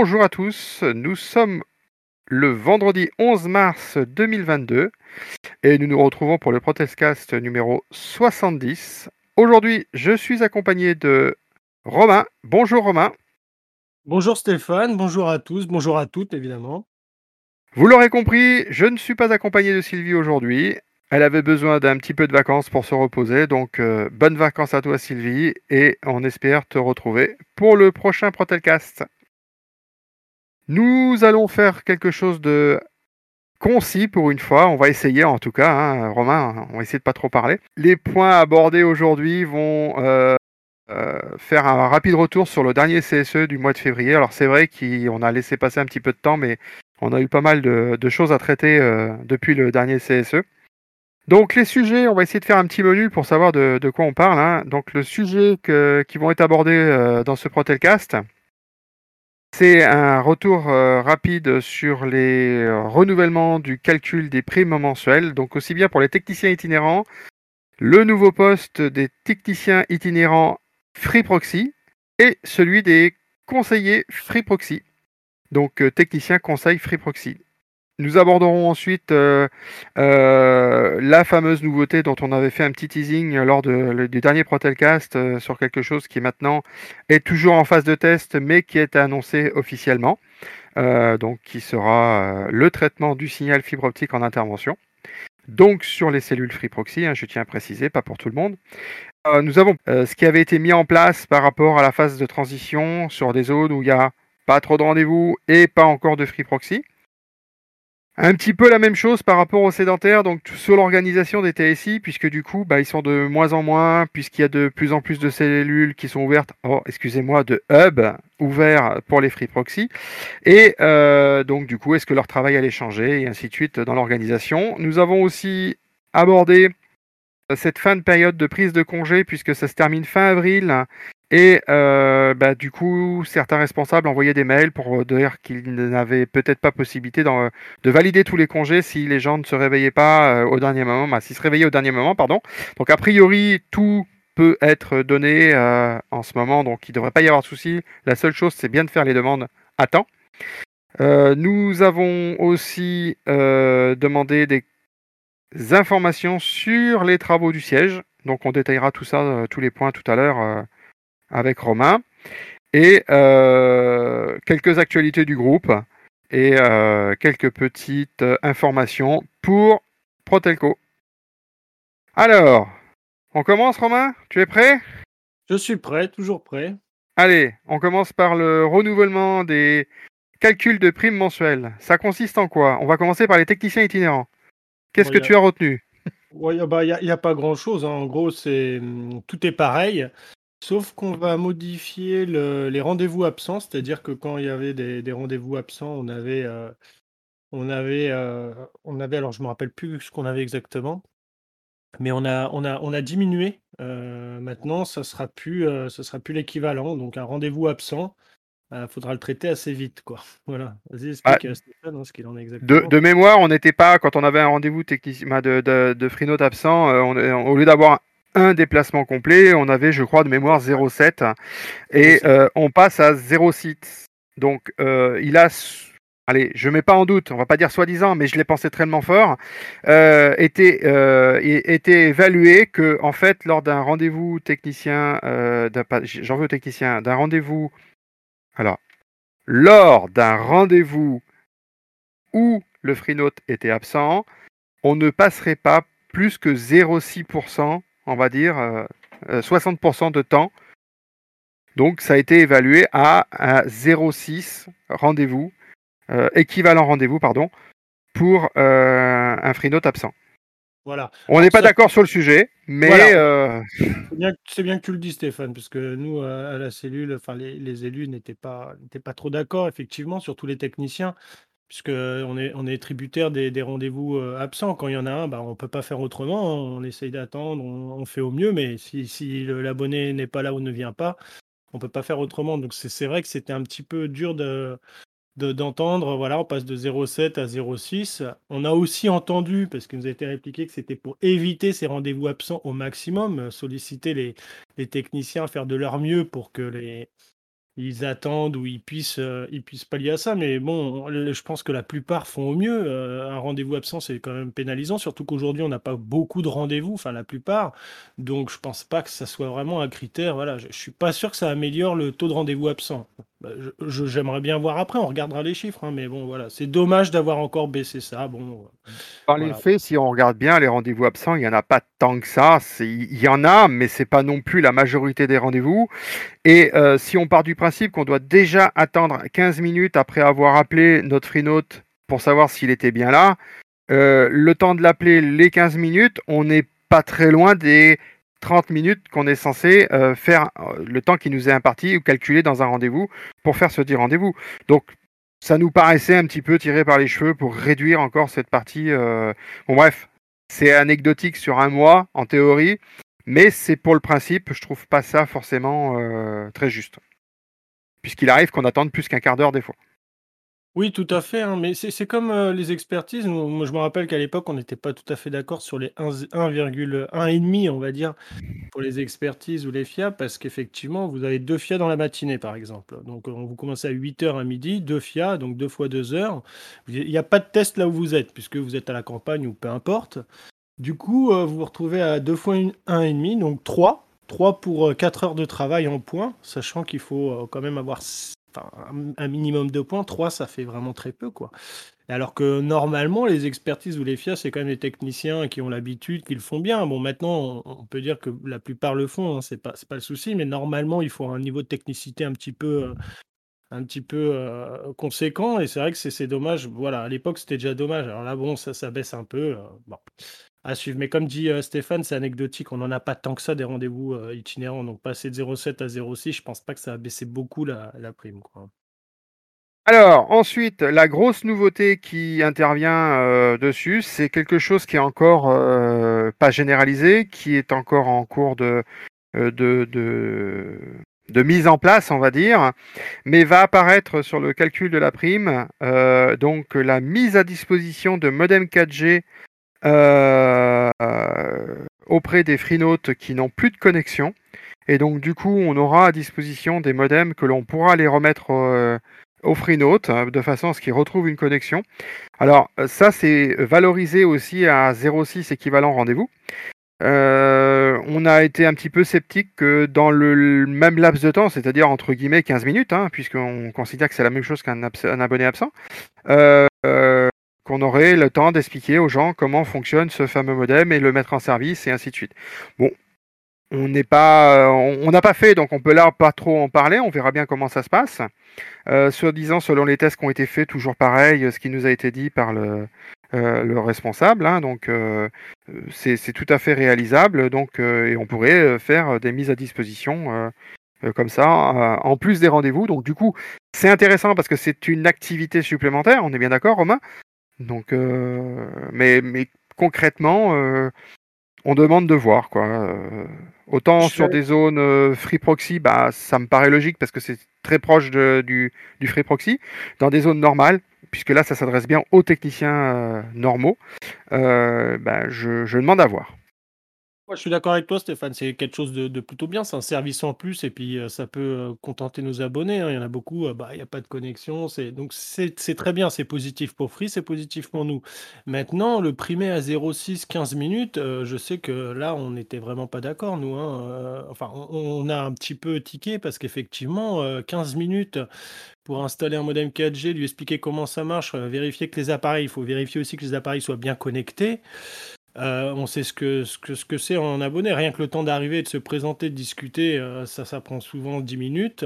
Bonjour à tous, nous sommes le vendredi 11 mars 2022 et nous nous retrouvons pour le Protestcast numéro 70. Aujourd'hui, je suis accompagné de Romain. Bonjour Romain. Bonjour Stéphane, bonjour à tous, bonjour à toutes évidemment. Vous l'aurez compris, je ne suis pas accompagné de Sylvie aujourd'hui. Elle avait besoin d'un petit peu de vacances pour se reposer, donc euh, bonnes vacances à toi Sylvie et on espère te retrouver pour le prochain Protelcast. Nous allons faire quelque chose de concis pour une fois. On va essayer en tout cas, hein, Romain, on va essayer de pas trop parler. Les points abordés aujourd'hui vont euh, euh, faire un rapide retour sur le dernier CSE du mois de février. Alors c'est vrai qu'on a laissé passer un petit peu de temps, mais on a eu pas mal de, choses à traiter euh, depuis le dernier CSE. Donc les sujets, on va essayer de faire un petit menu pour savoir de, quoi on parle. Hein. Donc le sujet qui vont être abordés dans ce Protelcast, c'est un retour euh, rapide sur les euh, renouvellements du calcul des primes mensuelles, donc aussi bien pour les techniciens itinérants, le nouveau poste des techniciens itinérants Free Proxy et celui des conseillers Free Proxy. Donc euh, technicien conseil Free Proxy. Nous aborderons ensuite euh, euh, la fameuse nouveauté dont on avait fait un petit teasing lors du dernier Protelcast euh, sur quelque chose qui maintenant est toujours en phase de test mais qui est annoncé officiellement. donc qui sera le traitement du signal fibre optique en intervention. Donc sur les cellules Free Proxy, hein, je tiens à préciser, pas pour tout le monde. nous avons ce qui avait été mis en place par rapport à la phase de transition sur des zones où il n'y a pas trop de rendez-vous et pas encore de Free Proxy. Un petit peu la même chose par rapport aux sédentaires, donc sur l'organisation des TSI, puisque du coup, bah, ils sont de moins en moins, puisqu'il y a de plus en plus de cellules qui sont ouvertes, oh, excusez-moi, de hubs ouverts pour les free proxy. Et euh, donc, du coup, est-ce que leur travail allait changer, et ainsi de suite dans l'organisation. Nous avons aussi abordé cette fin de période de prise de congé, puisque ça se termine fin avril, et euh, bah, du coup, certains responsables envoyaient des mails pour dire qu'ils n'avaient peut-être pas possibilité de valider tous les congés si les gens ne se réveillaient pas euh, au dernier moment, se réveillaient au dernier moment, pardon. Donc a priori, tout peut être donné euh, en ce moment, donc il ne devrait pas y avoir de souci. La seule chose, c'est bien de faire les demandes à temps. nous avons aussi demandé des informations sur les travaux du siège. Donc on détaillera tout ça, tous les points tout à l'heure avec Romain et euh, quelques actualités du groupe et euh, quelques petites informations pour Protelco. Alors, on commence Romain? Tu es prêt? Je suis prêt, toujours prêt. Allez, on commence par le renouvellement des calculs de primes mensuelles. Ça consiste en quoi? On va commencer par les techniciens itinérants. Qu'est-ce que tu as retenu? Il n'y bah, a, pas grand-chose. Hein. En gros, c'est hum, tout est pareil. Sauf qu'on va modifier les rendez-vous absents, c'est-à-dire que quand il y avait des, rendez-vous absents, on avait, euh, on avait, euh, on avait, alors je me rappelle plus ce qu'on avait exactement, mais on a, on a, on a diminué. Euh, maintenant, ça sera plus, ça sera plus l'équivalent. Donc un rendez-vous absent, il faudra le traiter assez vite, quoi. Voilà. Vas-y, explique ah, Stéphane hein, ce qu'il en est exactement. De, mémoire, on n'était pas quand on avait un rendez-vous technicien de, de, de absent, au lieu d'avoir un déplacement complet, on avait, je crois, de mémoire 0,7 et euh, on passe à 0,6. Donc, euh, il a, allez, je mets pas en doute, on va pas dire soi-disant, mais je l'ai pensé tellement fort, euh, était, était évalué que, en fait, lors d'un rendez-vous technicien, j'en veux au technicien, d'un rendez-vous, alors, lors d'un rendez-vous où le FreeNote était absent, on ne passerait pas plus que 0,6% on va dire, 60% euh, euh, de temps. Donc ça a été évalué à, 0,6 rendez-vous, euh, équivalent rendez-vous, pardon, pour un FreeNote absent. Voilà. On n'est pas d'accord sur le sujet, mais c'est bien, que tu le dis, Stéphane, parce que nous à la cellule, enfin les, les élus n'étaient pas n'étaient pas trop d'accord, effectivement, surtout les techniciens puisqu'on est, on est tributaire des, rendez-vous euh, absents. Quand il y en a un, bah, on ne peut pas faire autrement. On essaye d'attendre, on, fait au mieux, mais si, l'abonné n'est pas là ou ne vient pas, on ne peut pas faire autrement. Donc c'est vrai que c'était un petit peu dur de, d'entendre, voilà, on passe de 0,7 à 0,6. On a aussi entendu, parce qu'il nous a été répliqué, que c'était pour éviter ces rendez-vous absents au maximum, solliciter les, les techniciens à faire de leur mieux pour que les, ils attendent ou ils puissent, euh, ils puissent pallier à ça. Mais bon, je pense que la plupart font au mieux. Euh, un rendez-vous absent, c'est quand même pénalisant, surtout qu'aujourd'hui, on n'a pas beaucoup de rendez-vous, enfin la plupart. Donc, je pense pas que ça soit vraiment un critère. Voilà, je, ne suis pas sûr que ça améliore le taux de rendez-vous absent. Bah, j'aimerais bien voir après, on regardera les chiffres, hein, mais bon, voilà, c'est dommage d'avoir encore baissé ça. Bon, Par les faits, si on regarde bien les rendez-vous absents, il n'y en a pas tant que ça. Il y en a, mais c'est pas non plus la majorité des rendez-vous. Et euh, si on part du principe qu'on doit déjà attendre 15 minutes après avoir appelé notre free-note pour savoir s'il était bien là, euh, le temps de l'appeler, les 15 minutes, on n'est pas très loin des 30 minutes qu'on est censé euh, faire euh, le temps qui nous est imparti ou calculé dans un rendez-vous pour faire ce dit rendez-vous. Donc ça nous paraissait un petit peu tiré par les cheveux pour réduire encore cette partie. Euh, bon bref, c'est anecdotique sur un mois en théorie, mais c'est pour le principe, je trouve pas ça forcément très juste. Puisqu'il arrive qu'on attende plus qu'un quart d'heure des fois. Oui, tout à fait, hein, mais c'est comme, euh, les expertises. moi, je me rappelle qu'à l'époque, on n'était pas tout à fait d'accord sur les 1,1,5, on va dire, pour les expertises ou les FIA, parce qu'effectivement, vous avez deux FIA dans la matinée, par exemple. Donc, on vous commencez à 8h à midi, deux FIA, donc deux fois deux heures. Il n'y a pas de test là où vous êtes, puisque vous êtes à la campagne ou peu importe. Du coup, euh, vous vous retrouvez à deux fois un et demi, donc trois. Trois pour, 4 euh, heures de travail en point, sachant qu'il faut, quand même avoir un minimum de points, 3 ça fait vraiment très peu quoi. Alors que normalement les expertises ou les FIA c'est quand même les techniciens qui ont l'habitude, qui le font bien. Bon maintenant on, peut dire que la plupart le font, hein, c'est pas pas le souci, mais normalement il faut un niveau de technicité un petit peu euh, un petit peu euh, conséquent et c'est vrai que c'est dommage. Voilà à l'époque c'était déjà dommage. Alors là bon ça ça baisse un peu. Euh, bon à suivre. Mais comme dit euh, Stéphane, c'est anecdotique. On n'en a pas tant que ça des rendez-vous euh, itinérants. Donc passer de 0,7 à 0,6, je pense pas que ça a baissé beaucoup la, prime. Alors, ensuite, la grosse nouveauté qui intervient euh, dessus, c'est quelque chose qui est encore pas généralisé, qui est encore en cours de, mise en place, on va dire, mais va apparaître sur le calcul de la prime. donc, la mise à disposition de modem 4G euh, auprès des FreeNote qui n'ont plus de connexion. Et donc du coup, on aura à disposition des modems que l'on pourra les remettre euh, au FreeNote hein, de façon à ce qu'ils retrouvent une connexion. Alors ça, c'est valorisé aussi à 0,6 équivalent rendez-vous. Euh, on a été un petit peu sceptique que dans le même laps de temps, c'est-à-dire entre guillemets 15 minutes, hein, puisqu'on considère que c'est la même chose qu'un abonné absent, euh, qu'on aurait le temps d'expliquer aux gens comment fonctionne ce fameux modem et le mettre en service et ainsi de suite. Bon, on n'est pas, on n'a pas fait, donc on peut là pas trop en parler. On verra bien comment ça se passe. Euh, soit disant, selon les tests qui ont été faits, toujours pareil, ce qui nous a été dit par le, euh, le responsable. Hein, donc euh, c'est tout à fait réalisable. Donc et on pourrait faire des mises à disposition. comme ça, en plus des rendez-vous. Donc du coup, c'est intéressant parce que c'est une activité supplémentaire, on est bien d'accord Romain? Donc, euh, mais, mais concrètement, euh, on demande de voir quoi. Euh, autant sur des zones free proxy, bah ça me paraît logique parce que c'est très proche du, du, free proxy. Dans des zones normales, puisque là ça s'adresse bien aux techniciens normaux, bah, je, je demande à voir je suis d'accord avec toi, Stéphane. C'est quelque chose de, plutôt bien. C'est un service en plus et puis euh, ça peut euh, contenter nos abonnés. Hein. Il y en a beaucoup, euh, bah, il n'y a pas de connexion. Donc c'est, très bien. C'est positif pour Free, c'est positif pour nous. Maintenant, le primé à 0,6, 15 minutes, je sais que là, on n'était vraiment pas d'accord, nous. Hein. enfin, on, a un petit peu tiqué parce qu'effectivement, 15 minutes pour installer un modem 4G, lui expliquer comment ça marche, vérifier que les appareils, il faut vérifier aussi que les appareils soient bien connectés. Euh, on sait ce que ce que ce que c'est en abonné. Rien que le temps d'arriver, de se présenter, de discuter, euh, ça, ça prend souvent 10 minutes.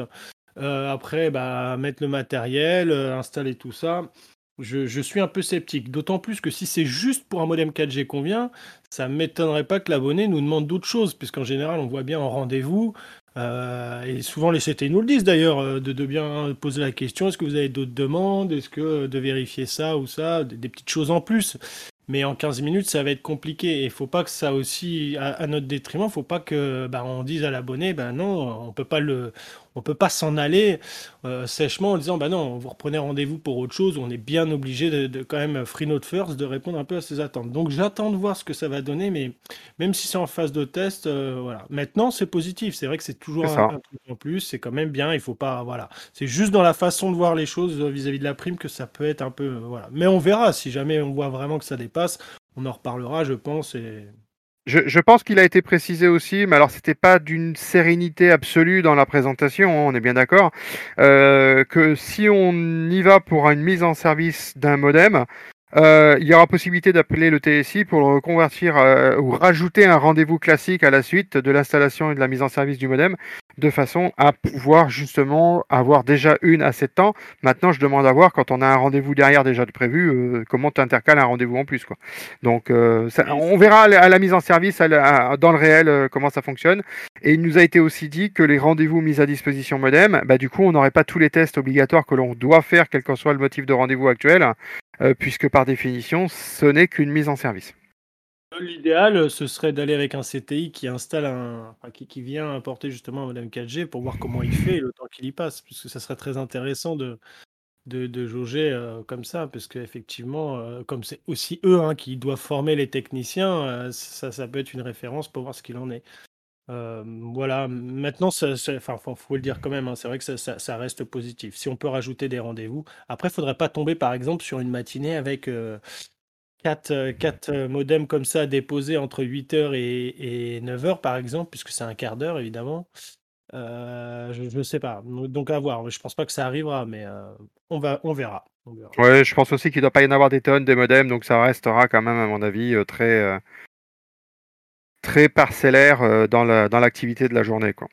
Euh, après, bah, mettre le matériel, installer tout ça. Je, suis un peu sceptique. D'autant plus que si c'est juste pour un modem 4G qu'on vient, ça ne m'étonnerait pas que l'abonné nous demande d'autres choses, puisqu'en général, on voit bien en rendez-vous. et souvent les CT nous le disent d'ailleurs, de, bien poser la question, est-ce que vous avez d'autres demandes, est-ce que de vérifier ça ou ça, des petites choses en plus. Mais en 15 minutes, ça va être compliqué. Et il faut pas que ça aussi, à, notre détriment, faut pas que bah, on dise à l'abonné, ben non, on peut pas le, on peut pas s'en aller euh, sèchement en disant bah non, vous reprenez rendez-vous pour autre chose. On est bien obligé de, quand même free note first de répondre un peu à ces attentes. Donc j'attends de voir ce que ça va donner, mais même si c'est en phase de test, euh, voilà. Maintenant c'est positif. C'est vrai que c'est toujours un, truc en plus. C'est quand même bien. Il faut pas voilà. C'est juste dans la façon de voir les choses vis-à-vis de la prime que ça peut être un peu voilà. Mais on verra si jamais on voit vraiment que ça dépasse. On en reparlera, je pense. Et je, pense qu'il a été précisé aussi, mais alors c'était pas d'une sérénité absolue dans la présentation, hein, on est bien d'accord, euh, que si on y va pour une mise en service d'un modem, euh, il y aura possibilité d'appeler le TSI pour le convertir euh, ou rajouter un rendez-vous classique à la suite de l'installation et de la mise en service du modem, de façon à pouvoir justement avoir déjà une à 7 temps. Maintenant, je demande à voir quand on a un rendez-vous derrière déjà de prévu, euh, comment tu intercales un rendez-vous en plus. Quoi. Donc, on verra à la mise en service dans le réel comment ça fonctionne. Et il nous a été aussi dit que les rendez-vous mis à disposition modem, bah, du coup, on n'aurait pas tous les tests obligatoires que l'on doit faire, quel que soit le motif de rendez-vous actuel. Euh, puisque par définition, ce n'est qu'une mise en service. L'idéal, ce serait d'aller avec un CTI qui installe un, qui, vient apporter justement un modem 4G pour voir comment il fait le temps qu'il y passe, puisque ça serait très intéressant de, de, jauger euh, comme ça, parce qu'effectivement, euh, comme c'est aussi eux hein, qui doivent former les techniciens, ça, ça peut être une référence pour voir ce qu'il en est. Euh, voilà, maintenant, ça, enfin, faut, le dire quand même, hein, c'est vrai que ça, reste positif. Si on peut rajouter des rendez-vous, après, il faudrait pas tomber, par exemple, sur une matinée avec 4, euh, modems comme ça déposés entre 8h et, 9h, par exemple, puisque c'est un quart d'heure, évidemment. Euh, je ne sais pas. Donc à voir. Je pense pas que ça arrivera, mais on, va, on verra. Je pense aussi qu'il ne doit pas y en avoir des tonnes des modems, donc ça restera quand même, à mon avis, très très parcellaire euh, dans l'activité de la journée. Quoi.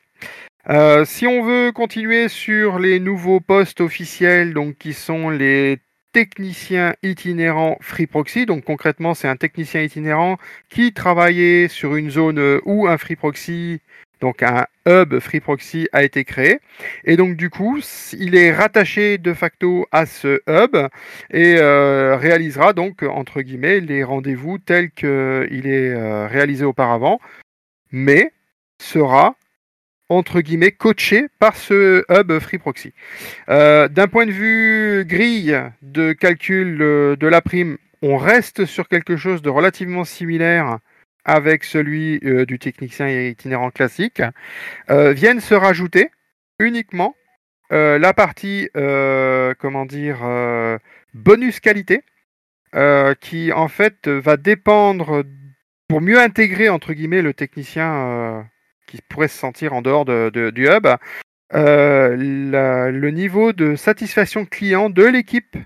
Euh, si on veut continuer sur les nouveaux postes officiels, donc qui sont les techniciens itinérants Free Proxy. Donc concrètement, c'est un technicien itinérant qui travaillait sur une zone où un Free Proxy donc un hub Free Proxy a été créé. Et donc du coup, il est rattaché de facto à ce hub et euh, réalisera donc entre guillemets les rendez-vous tels qu'il est euh, réalisé auparavant, mais sera entre guillemets coaché par ce hub Free Proxy. Euh, d'un point de vue grille de calcul de la prime, on reste sur quelque chose de relativement similaire avec celui euh, du technicien itinérant classique, euh, viennent se rajouter uniquement euh, la partie, comment dire, bonus qualité, qui en fait va dépendre, pour mieux intégrer entre guillemets le technicien qui pourrait se sentir en dehors de, du hub, le niveau de satisfaction client de l'équipe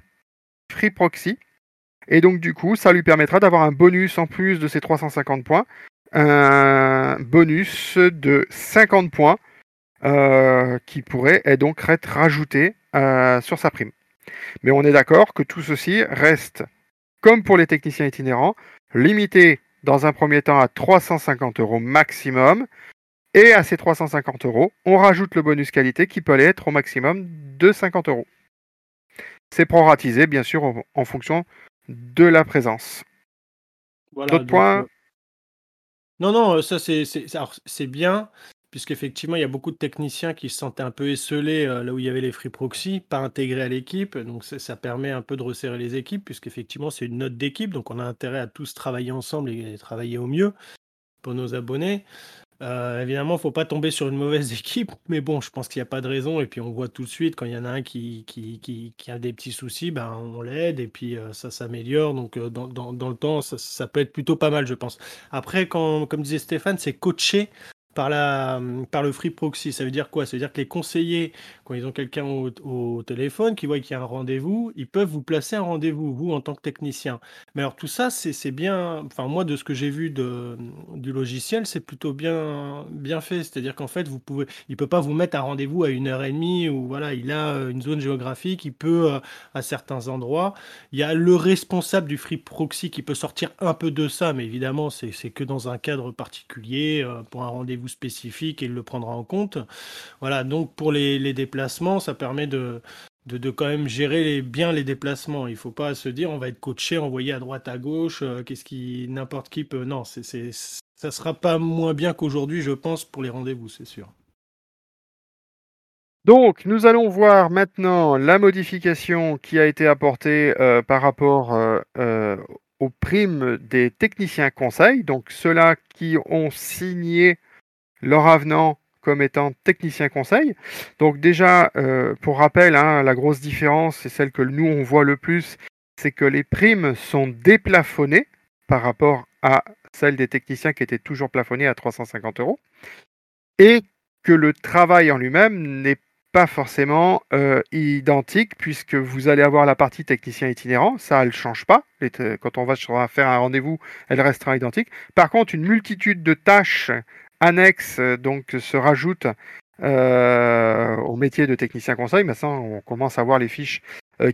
Free Proxy et donc, du coup, ça lui permettra d'avoir un bonus en plus de ses 350 points. Un bonus de 50 points euh, qui pourrait donc être rajouté euh, sur sa prime. Mais on est d'accord que tout ceci reste, comme pour les techniciens itinérants, limité dans un premier temps à 350 euros maximum. Et à ces 350 euros, on rajoute le bonus qualité qui peut aller être au maximum de 50 euros. C'est proratisé, bien sûr, en fonction de la présence. D'autres points? euh, Non, non, euh, ça c'est bien, puisqu'effectivement, il y a beaucoup de techniciens qui se sentaient un peu esselés euh, là où il y avait les free proxy, pas intégrés à l'équipe. Donc ça permet un peu de resserrer les équipes, puisqu'effectivement, c'est une note d'équipe. Donc on a intérêt à tous travailler ensemble et travailler au mieux pour nos abonnés. Euh, évidemment, faut pas tomber sur une mauvaise équipe, mais bon, je pense qu'il n'y a pas de raison. Et puis, on voit tout de suite quand il y en a un qui, qui, qui, a des petits soucis, ben, on l'aide et puis euh, ça s'améliore. Donc, euh, dans, dans, le temps, ça, ça, peut être plutôt pas mal, je pense. Après, quand, comme disait Stéphane, c'est coacher par, la, par le free proxy. Ça veut dire quoi? Ça veut dire que les conseillers, quand ils ont quelqu'un au, téléphone, qui voient qu'il y a un rendez-vous, ils peuvent vous placer un rendez-vous, vous, en tant que technicien. Mais alors tout ça, c'est bien, enfin moi, de ce que j'ai vu de, du logiciel, c'est plutôt bien, bien fait. C'est-à-dire qu'en fait, vous pouvez, il ne peut pas vous mettre un rendez-vous à une heure et demie, ou voilà, il a euh, une zone géographique, il peut, euh, à certains endroits. Il y a le responsable du free proxy qui peut sortir un peu de ça, mais évidemment, c'est que dans un cadre particulier, euh, pour un rendez-vous spécifique et il le prendra en compte. Voilà, donc pour les, déplacements, ça permet de, de, quand même gérer bien les déplacements. Il faut pas se dire on va être coaché, envoyé à droite, à gauche, euh, qu'est-ce qui n'importe qui peut. Non, c'est, c'est, sera pas moins bien qu'aujourd'hui, je pense, pour les rendez-vous, c'est sûr. Donc, nous allons voir maintenant la modification qui a été apportée euh, par rapport euh, aux primes des techniciens conseils. Donc, ceux-là qui ont signé leur avenant comme étant technicien conseil. Donc déjà, pour rappel, hein, la grosse différence, et celle que nous on voit le plus, c'est que les primes sont déplafonnées par rapport à celles des techniciens qui étaient toujours plafonnées à 350 euros. Et que le travail en lui-même n'est pas forcément euh, identique puisque vous allez avoir la partie technicien itinérant, ça elle change pas. Quand on va faire un rendez-vous, elle restera identique. Par contre, une multitude de tâches annexes euh, donc se rajoutent euh, au métier de technicien conseil. Maintenant, on commence à voir les fiches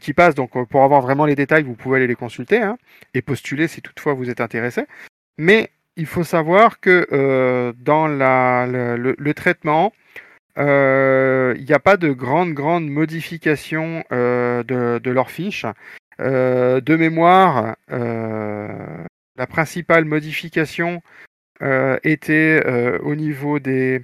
qui passent. Donc, pour avoir vraiment les détails, vous pouvez aller les consulter hein, et postuler si toutefois vous êtes intéressé. Mais il faut savoir que dans le, traitement, il n'y a pas de grande, grande modification de, leur fiche. de mémoire, la principale modification était au niveau des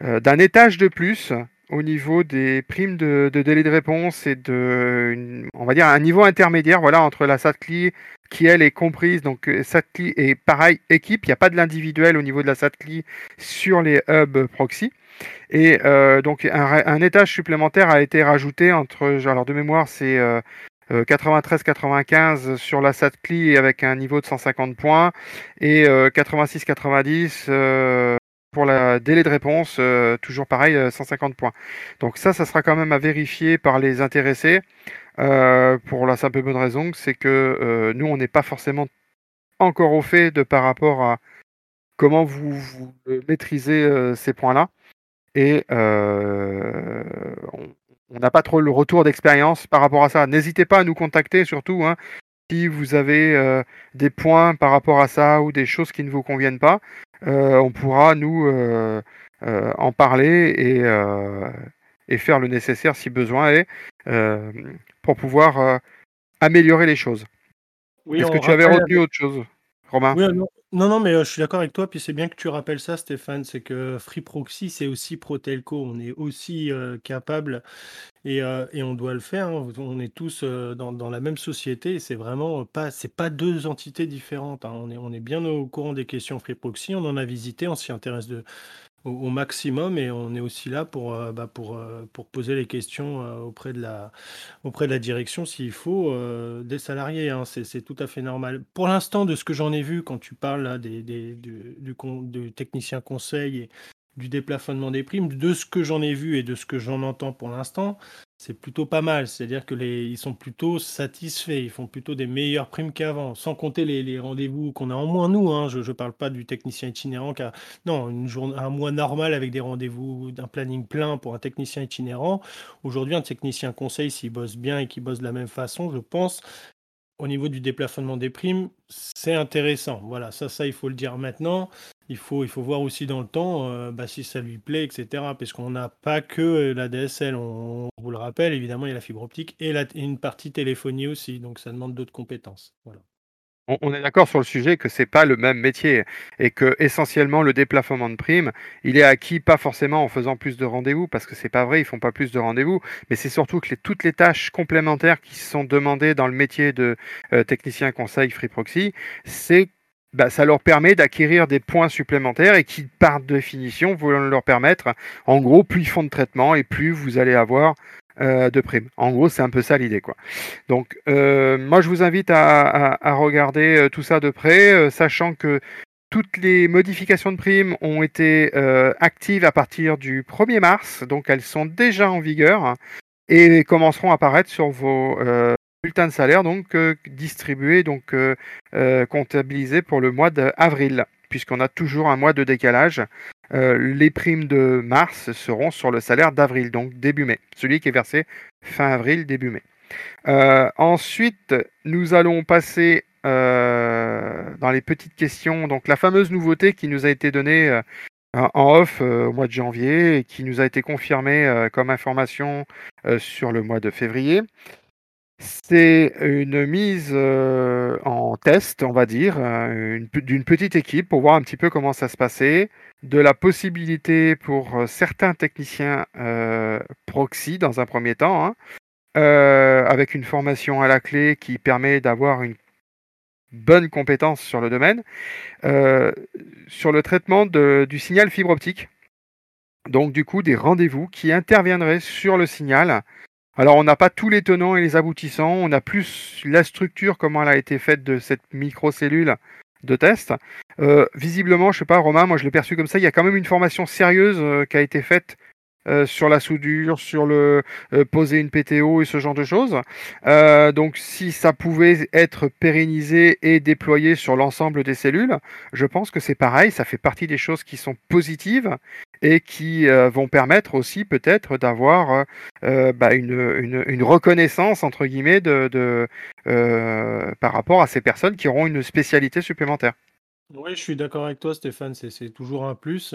d'un étage de plus au niveau des primes de, délai de réponse et de, on va dire, un niveau intermédiaire, voilà, entre la SATCLI qui elle est comprise, donc SATCLI et pareil équipe, il n'y a pas de l'individuel au niveau de la SATCLI sur les hubs proxy. Et euh, donc un, étage supplémentaire a été rajouté entre, alors de mémoire, c'est 93-95 euh, euh, sur la SATCLI avec un niveau de 150 points. Et 86-90 pour la délai de réponse, toujours pareil, 150 points. Donc ça, ça sera quand même à vérifier par les intéressés. Pour la simple bonne raison, c'est que nous, on n'est pas forcément encore au fait de par rapport à comment vous, maîtrisez ces points-là. Et euh, on n'a pas trop le retour d'expérience par rapport à ça. N'hésitez pas à nous contacter surtout hein, si vous avez euh, des points par rapport à ça ou des choses qui ne vous conviennent pas. Euh, on pourra nous en parler et, et, faire le nécessaire si besoin est pour pouvoir améliorer les choses. Est-ce que tu avais retenu autre chose, Non, non, mais euh, je suis d'accord avec toi. Puis c'est bien que tu rappelles ça, Stéphane. C'est que Free Proxy, c'est aussi Protelco. On est aussi euh, capable et, euh, on doit le faire. Hein. On est tous dans, dans la même société. C'est vraiment pas, c'est pas deux entités différentes. hein. On est, on est bien au courant des questions Free Proxy. On en a visité. On s'y intéresse de, au, maximum et on est aussi là pour, euh, bah, pour, euh, pour poser les questions euh, auprès, de la, auprès de la direction s'il faut des salariés. Hein. c'est tout à fait normal. Pour l'instant, de ce que j'en ai vu, quand tu parles là, des, des, du, du, du technicien conseil du déplafonnement des primes, de ce que j'en ai vu et de ce que j'en entends pour l'instant, c'est plutôt pas mal. C'est-à-dire que les, ils sont plutôt satisfaits, ils font plutôt des meilleures primes qu'avant, sans compter les, rendez-vous qu'on a en moins nous. Hein. Je ne parle pas du technicien itinérant non une un mois normal avec des rendez-vous, d'un planning plein pour un technicien itinérant. Aujourd'hui, un technicien conseil, s'il bosse bien et qu'il bosse de la même façon, je pense, au niveau du déplafonnement des primes, c'est intéressant. Voilà, ça, ça, il faut le dire maintenant il faut, voir aussi dans le temps euh, bah, si ça lui plaît, etc. Parce qu'on n'a pas que la DSL, on, vous le rappelle, évidemment, il y a la fibre optique et, une partie téléphonie aussi, donc ça demande d'autres compétences. Voilà. On, est d'accord sur le sujet que c'est pas le même métier et que essentiellement le déplafonnement de primes, il est acquis pas forcément en faisant plus de rendez-vous parce que c'est pas vrai, ils font pas plus de rendez-vous, mais c'est surtout que toutes les tâches complémentaires qui sont demandées dans le métier de euh, technicien conseil Free Proxy, bah, ça leur permet d'acquérir des points supplémentaires et qui, par définition, vont leur permettre, en gros, plus ils font de traitement et plus vous allez avoir euh, de primes. En gros, c'est un peu ça l'idée. quoi. Donc, euh, moi, je vous invite à, regarder euh, tout ça de près, sachant que toutes les modifications de primes ont été actives à partir du 1er mars, donc elles sont déjà en vigueur et commenceront à apparaître sur vos bulletin de salaire donc euh, distribué, donc euh, euh, comptabilisé pour le mois d'avril, puisqu'on a toujours un mois de décalage. Les primes de mars seront sur le salaire d'avril, donc début mai, celui qui est versé fin avril, début mai. ensuite, nous allons passer dans les petites questions. Donc la fameuse nouveauté qui nous a été donnée en off au mois de janvier et qui nous a été confirmée comme information sur le mois de février C'est une mise en test, on va dire, d'une petite équipe pour voir un petit peu comment ça se passait, de la possibilité pour certains techniciens proxy dans un premier temps, hein, avec une formation à la clé qui permet d'avoir une bonne compétence sur le domaine, sur le traitement du signal fibre optique. Donc du coup des rendez-vous qui interviendraient sur le signal alors, on n'a pas tous les tenants et les aboutissants, on a plus la structure, comment elle a été faite de cette microcellule de test. Euh, visiblement, je sais pas, Romain, moi je l'ai perçu comme ça, il y a quand même une formation sérieuse euh, qui a été faite euh, sur la soudure, sur le poser une PTO et ce genre de choses. donc si ça pouvait être pérennisé et déployé sur l'ensemble des cellules, je pense que c'est pareil, ça fait partie des choses qui sont positives et qui euh, vont permettre aussi peut-être d'avoir euh, euh, bah, une, une, reconnaissance entre guillemets de, par rapport à ces personnes qui auront une spécialité supplémentaire. Oui, je suis d'accord avec toi, Stéphane. C'est toujours un plus.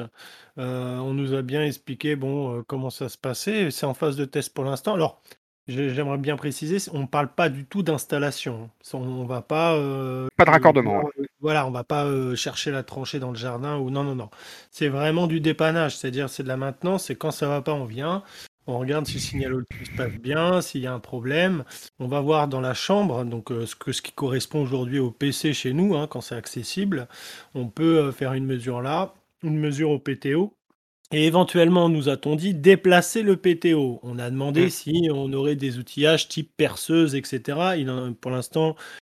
on nous a bien expliqué bon comment ça se passait. C'est en phase de test pour l'instant. Alors, J'aimerais bien préciser, on ne parle pas du tout d'installation. On va pas. Euh, pas de raccordement. Euh, voilà, on va pas euh, chercher la tranchée dans le jardin ou non, non, non. C'est vraiment du dépannage, c'est-à-dire c'est de la maintenance. Et quand ça va pas, on vient, on regarde si le signal se passe bien, s'il y a un problème. On va voir dans la chambre, donc ce, que, ce qui correspond aujourd'hui au PC chez nous, hein, quand c'est accessible. On peut faire une mesure là, une mesure au PTO et éventuellement, nous a-t-on dit, déplacer le PTO. On a demandé mmh. si on aurait des outillages type perceuse, etc. Il pour l'instant,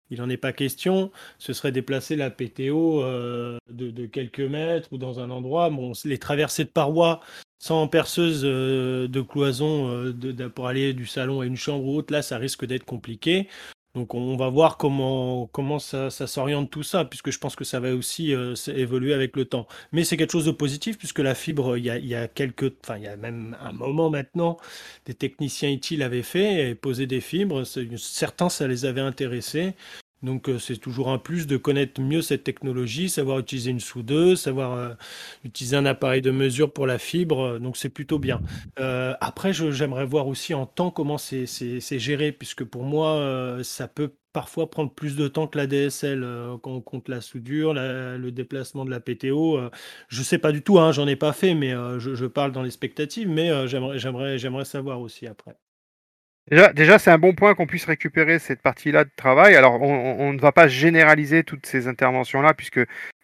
il n'en est pas question. Ce serait déplacer la PTO euh, de, quelques mètres ou dans un endroit. Bon, les traversées de parois sans perceuse euh, de cloison euh, pour aller du salon à une chambre ou autre, là, ça risque d'être compliqué. Donc on va voir comment, comment ça, s'oriente tout ça, puisque je pense que ça va aussi euh, évoluer avec le temps. Mais c'est quelque chose de positif, puisque la fibre, il y a, quelques, enfin il y a même un moment maintenant, des techniciens IT l'avaient fait et posaient des fibres. Certains, ça les avait intéressés. Donc euh, c'est toujours un plus de connaître mieux cette technologie, savoir utiliser une soudeuse, savoir euh, utiliser un appareil de mesure pour la fibre, euh, donc c'est plutôt bien. après, j'aimerais voir aussi en temps comment c'est géré, puisque pour moi, ça peut parfois prendre plus de temps que la DSL quand on compte la soudure, le déplacement de la PTO. je ne sais pas du tout, hein, j'en ai pas fait, mais je, je, parle dans l'expectative, mais j'aimerais savoir aussi après. Déjà, c'est un bon point qu'on puisse récupérer cette partie-là de travail. Alors, on, ne va pas généraliser toutes ces interventions-là, puisque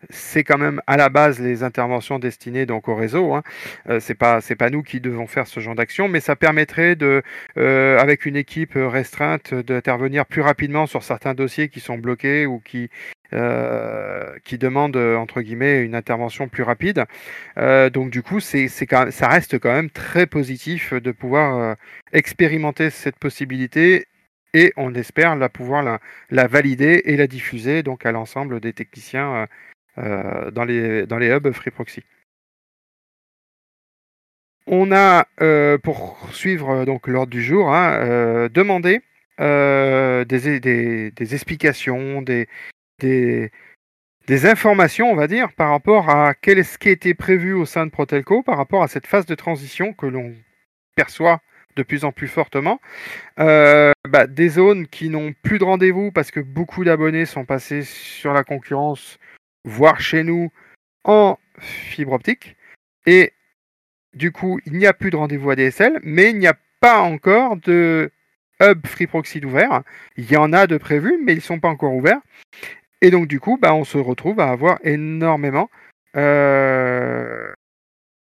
c'est quand même à la base les interventions destinées donc au réseau. Hein. Euh, c'est pas c'est nous qui devons faire ce genre d'action, mais ça permettrait de, euh, avec une équipe restreinte, d'intervenir plus rapidement sur certains dossiers qui sont bloqués ou qui euh, qui demandent entre guillemets une intervention plus rapide. donc du coup, c'est ça reste quand même très positif de pouvoir expérimenter cette possibilité et on espère la pouvoir la, valider et la diffuser donc à l'ensemble des techniciens euh, dans, les, dans les hubs Free Proxy. On a, euh, pour suivre euh, donc l'ordre du jour, hein, demandé des, des, explications, des, des, informations, on va dire, par rapport à quel ce qui été prévu au sein de Protelco, par rapport à cette phase de transition que l'on perçoit de plus en plus fortement. Bah, des zones qui n'ont plus de rendez-vous parce que beaucoup d'abonnés sont passés sur la concurrence voire chez nous en fibre optique. Et du coup, il n'y a plus de rendez-vous ADSL, mais il n'y a pas encore de hub Free Proxy d'ouvert. Il y en a de prévus, mais ils ne sont pas encore ouverts. Et donc, du coup, bah, on se retrouve à avoir énormément euh,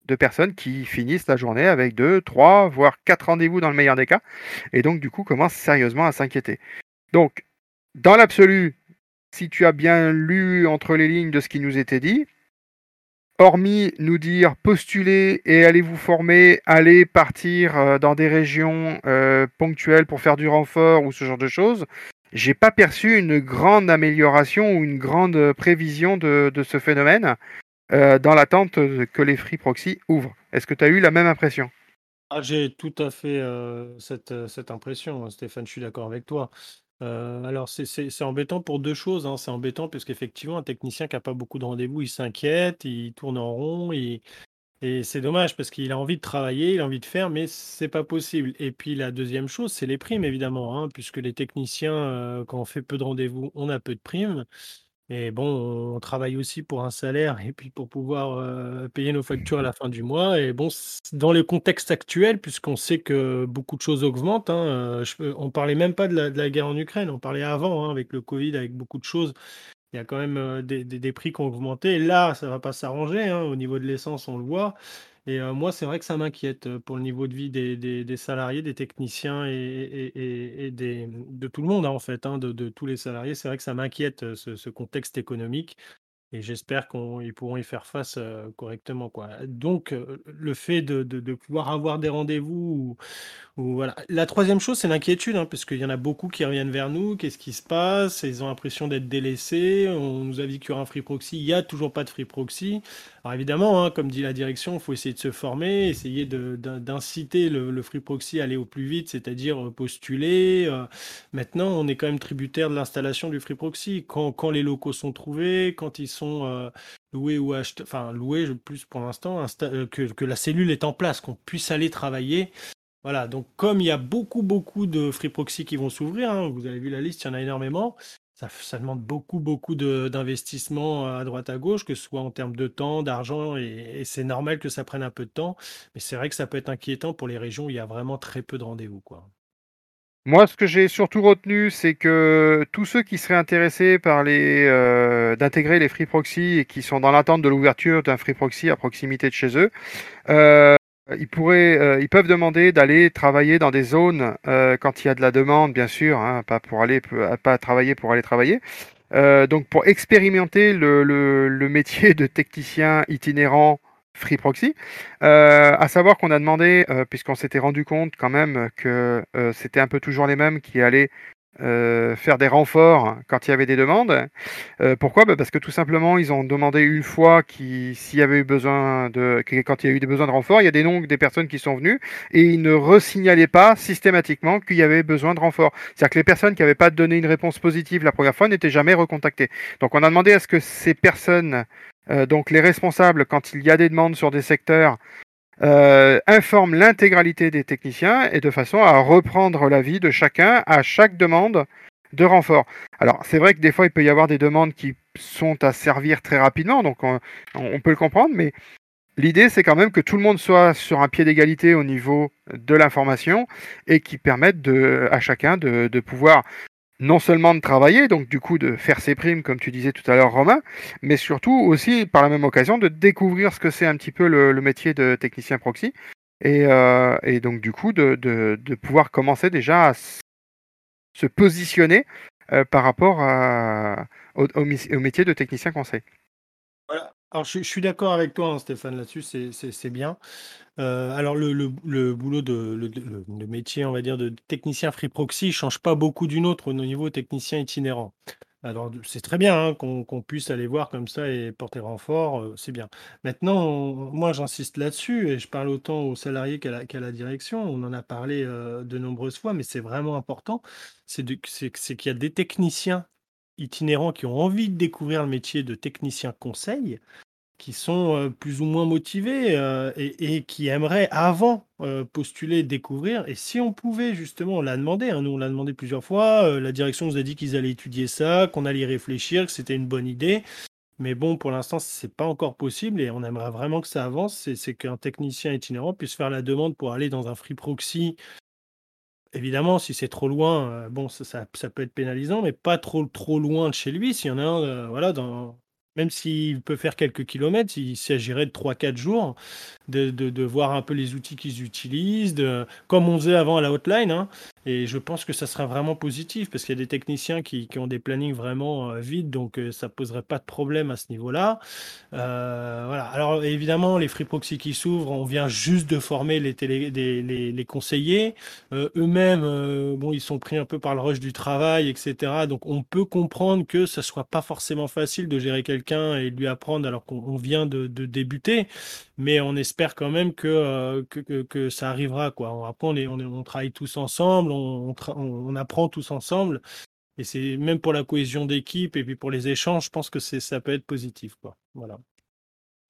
de personnes qui finissent la journée avec deux, trois, voire quatre rendez-vous dans le meilleur des cas. Et donc, du coup, commencent sérieusement à s'inquiéter. Donc, dans l'absolu, si tu as bien lu entre les lignes de ce qui nous était dit, hormis nous dire postulez et allez vous former, allez partir euh, dans des régions euh, ponctuelles pour faire du renfort ou ce genre de choses, j'ai pas perçu une grande amélioration ou une grande prévision de, ce phénomène euh, dans l'attente que les free proxy ouvrent. Est-ce que tu as eu la même impression? Ah, J'ai tout à fait cette, cette, impression, Stéphane, je suis d'accord avec toi. Euh, alors c'est embêtant pour deux choses, hein. C'est embêtant puisqu'effectivement un technicien qui a pas beaucoup de rendez-vous, il s'inquiète, il tourne en rond, il Et c'est dommage parce qu'il a envie de travailler, il a envie de faire, mais c'est pas possible. Et puis la deuxième chose, c'est les primes évidemment, hein, puisque les techniciens, euh, quand on fait peu de rendez-vous, on a peu de primes. Et bon, on travaille aussi pour un salaire et puis pour pouvoir euh, payer nos factures à la fin du mois. Et bon, dans le contexte actuel, puisqu'on sait que beaucoup de choses augmentent, hein, euh, je, on parlait même pas de la, guerre en Ukraine, on parlait avant, hein, avec le Covid, avec beaucoup de choses il y a quand même des, prix qui ont augmenté. là, ça ne va pas s'arranger. Hein, au niveau de l'essence, on le voit. Et moi, c'est vrai que ça m'inquiète pour le niveau de vie des, salariés, des techniciens et, de tout le monde, hein, en fait, hein, de, tous les salariés. C'est vrai que ça m'inquiète, ce, contexte économique. Et j'espère qu'ils pourront y faire face correctement. Quoi. Donc, le fait de, pouvoir avoir des rendez-vous voilà. La troisième chose, c'est l'inquiétude, hein, parce qu'il y en a beaucoup qui reviennent vers nous. Qu'est-ce qui se passe? Ils ont l'impression d'être délaissés. On nous a dit qu'il y aura un free proxy. Il n'y a toujours pas de free proxy. Alors évidemment, hein, comme dit la direction, il faut essayer de se former, essayer d'inciter le, free proxy à aller au plus vite, c'est-à-dire postuler. Maintenant, on est quand même tributaire de l'installation du free proxy. Quand, les locaux sont trouvés, quand ils sont euh, loués ou achetés, enfin loués plus pour l'instant, que, que la cellule est en place, qu'on puisse aller travailler. Voilà, donc comme il y a beaucoup, beaucoup de free proxy qui vont s'ouvrir, hein, vous avez vu la liste, il y en a énormément, ça, demande beaucoup, beaucoup d'investissement à droite à gauche, que ce soit en termes de temps, d'argent, et, c'est normal que ça prenne un peu de temps, mais c'est vrai que ça peut être inquiétant pour les régions où il y a vraiment très peu de rendez-vous. Moi, ce que j'ai surtout retenu, c'est que tous ceux qui seraient intéressés par les euh, d'intégrer les free proxy et qui sont dans l'attente de l'ouverture d'un free proxy à proximité de chez eux, euh, ils, pourraient, euh, ils peuvent demander d'aller travailler dans des zones euh, quand il y a de la demande, bien sûr, hein, pas pour aller, pas travailler pour aller travailler. Euh, donc pour expérimenter le, le, le, métier de technicien itinérant Free Proxy, à savoir qu'on a demandé, puisqu'on s'était rendu compte quand même que c'était un peu toujours les mêmes qui allaient euh, faire des renforts quand il y avait des demandes. Euh, pourquoi? Bah, Parce que tout simplement, ils ont demandé une fois s'il y avait eu besoin de, quand il y a eu des besoins de renforts, il y a des noms des personnes qui sont venues et ils ne resignalaient pas systématiquement qu'il y avait besoin de renforts. C'est-à-dire que les personnes qui n'avaient pas donné une réponse positive la première fois n'étaient jamais recontactées. Donc on a demandé à ce que ces personnes, euh, donc les responsables, quand il y a des demandes sur des secteurs, euh, informe l'intégralité des techniciens et de façon à reprendre l'avis de chacun à chaque demande de renfort. Alors c'est vrai que des fois il peut y avoir des demandes qui sont à servir très rapidement, donc on, peut le comprendre, mais l'idée c'est quand même que tout le monde soit sur un pied d'égalité au niveau de l'information et qui permette à chacun de pouvoir non seulement de travailler, donc du coup de faire ses primes, comme tu disais tout à l'heure, Romain, mais surtout aussi par la même occasion de découvrir ce que c'est un petit peu le, métier de technicien proxy. Et, euh, donc du coup de, pouvoir commencer déjà à se positionner euh, par rapport au, métier de technicien conseil. Alors je, suis d'accord avec toi, hein, Stéphane, là-dessus, c'est bien. Euh, alors le boulot de le métier, on va dire, de technicien free proxy change pas beaucoup d'une autre au niveau technicien itinérant. Alors c'est très bien, hein, qu'on puisse aller voir comme ça et porter renfort, euh, c'est bien. Maintenant, moi j'insiste là-dessus et je parle autant aux salariés qu'à la direction. On en a parlé, euh, de nombreuses fois, mais c'est vraiment important. C'est qu'il y a des techniciens itinérants qui ont envie de découvrir le métier de technicien conseil qui sont euh, plus ou moins motivés euh, et, qui aimeraient avant euh, postuler, découvrir. Et si on pouvait justement, on l'a demandé, hein, nous on l'a demandé plusieurs fois, la direction nous a dit qu'ils allaient étudier ça, qu'on allait y réfléchir, que c'était une bonne idée. Mais bon, pour l'instant, c'est pas encore possible et on aimerait vraiment que ça avance. C'est qu'un technicien itinérant puisse faire la demande pour aller dans un free proxy. Évidemment, si c'est trop loin, bon, ça, peut être pénalisant, mais pas trop trop loin de chez lui. S'il y en a un, voilà, dans, même s'il peut faire quelques kilomètres, il s'agirait de 3-4 jours, de, voir un peu les outils qu'ils utilisent, de, comme on faisait avant à la hotline. Hein. Et je pense que ça sera vraiment positif parce qu'il y a des techniciens qui, ont des plannings vraiment euh, vides, donc euh, ça poserait pas de problème à ce niveau-là. Euh, voilà. Alors évidemment, les free proxy qui s'ouvrent, on vient juste de former les, conseillers. Eux-mêmes, bon, ils sont pris un peu par le rush du travail, etc. Donc on peut comprendre que ça soit pas forcément facile de gérer quelqu'un et lui apprendre alors qu'on vient de, débuter mais on espère quand même que, euh, que, ça arrivera. Quoi. Après, on, on, on travaille tous ensemble, on, apprend tous ensemble, et c'est même pour la cohésion d'équipe et puis pour les échanges, je pense que ça peut être positif. Voilà.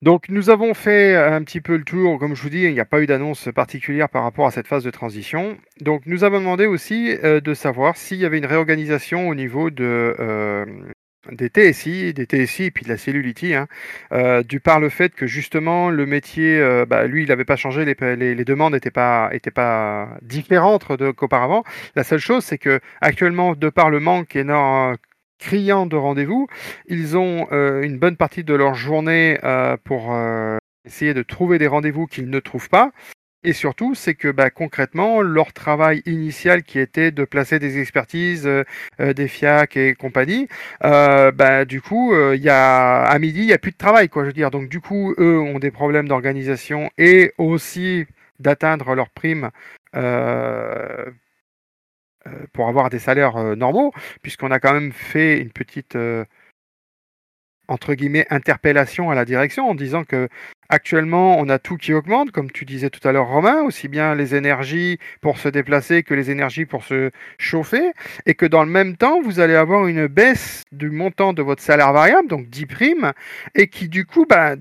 Donc nous avons fait un petit peu le tour, comme je vous dis, il n'y a pas eu d'annonce particulière par rapport à cette phase de transition. Donc nous avons demandé aussi euh, de savoir s'il y avait une réorganisation au niveau de, euh, des TSI, des TSI et puis de la cellule IT, hein, euh, du par le fait que justement le métier, bah, lui, il n'avait pas changé, les, demandes n'étaient pas, étaient pas différentes qu'auparavant. La seule chose, c'est que actuellement, de par le manque énorme criant de rendez-vous. Ils ont euh, une bonne partie de leur journée euh, pour euh, essayer de trouver des rendez-vous qu'ils ne trouvent pas. Et surtout, c'est que bah, concrètement, leur travail initial qui était de placer des expertises, des FIAC et compagnie, bah, du coup, y a, à midi, il n'y a plus de travail. Quoi, je veux dire. Donc du coup, eux ont des problèmes d'organisation et aussi d'atteindre leurs primes euh, pour avoir des salaires euh, normaux, puisqu'on a quand même fait une petite euh, entre guillemets interpellation à la direction en disant que actuellement on a tout qui augmente, comme tu disais tout à l'heure Romain, aussi bien les énergies pour se déplacer que les énergies pour se chauffer, et que dans le même temps vous allez avoir une baisse du montant de votre salaire variable, donc 10 primes, et qui du coup bah,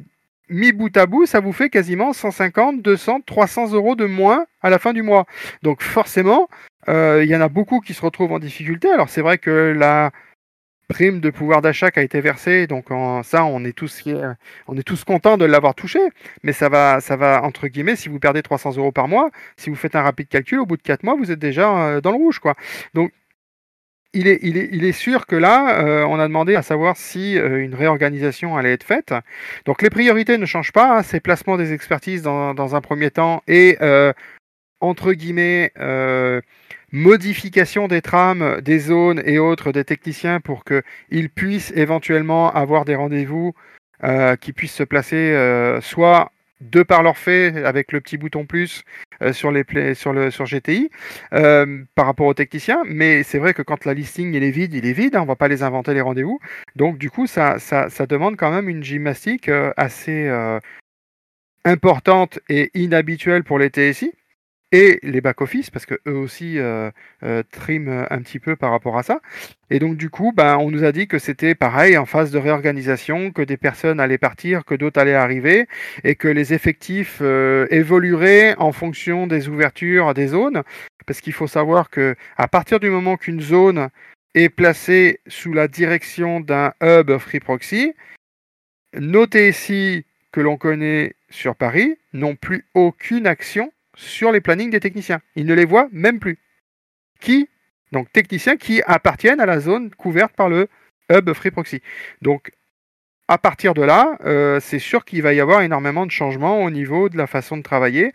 mis bout à bout, ça vous fait quasiment 150, 200, 300 euros de moins à la fin du mois. Donc forcément, euh, il y en a beaucoup qui se retrouvent en difficulté. Alors c'est vrai que la prime de pouvoir d'achat qui a été versée, donc ça on est tous on est tous contents de l'avoir touché, mais ça va ça va entre guillemets si vous perdez 300 euros par mois, si vous faites un rapide calcul, au bout de 4 mois vous êtes déjà euh, dans le rouge quoi. Donc il est, il, est, il est, sûr que là, euh, on a demandé à savoir si une réorganisation allait être faite. Donc les priorités ne changent pas. Hein, c'est placement des expertises dans, dans, un premier temps et entre guillemets modification des trames, des zones et autres des techniciens pour qu'ils puissent éventuellement avoir des rendez-vous euh, qui puissent se placer euh, soit de par leur fait avec le petit bouton plus euh, sur les sur le sur GTI par rapport aux techniciens. Mais c'est vrai que quand la listing est vide il est vide hein, on va pas les inventer les rendez-vous. Donc du coup ça demande quand même une gymnastique assez importante et inhabituelle pour les TSI et les back-office, parce que eux aussi euh, euh, triment un petit peu par rapport à ça. Et donc du coup, ben, on nous a dit que c'était pareil en phase de réorganisation, que des personnes allaient partir, que d'autres allaient arriver, et que les effectifs euh, évolueraient en fonction des ouvertures des zones, parce qu'il faut savoir que à partir du moment qu'une zone est placée sous la direction d'un hub Free Proxy, nos TSI que l'on connaît sur Paris n'ont plus aucune action sur les plannings des techniciens. Ils ne les voient même plus. Qui Donc techniciens qui appartiennent à la zone couverte par le hub Free Proxy. Donc à partir de là, euh, c'est sûr qu'il va y avoir énormément de changements au niveau de la façon de travailler,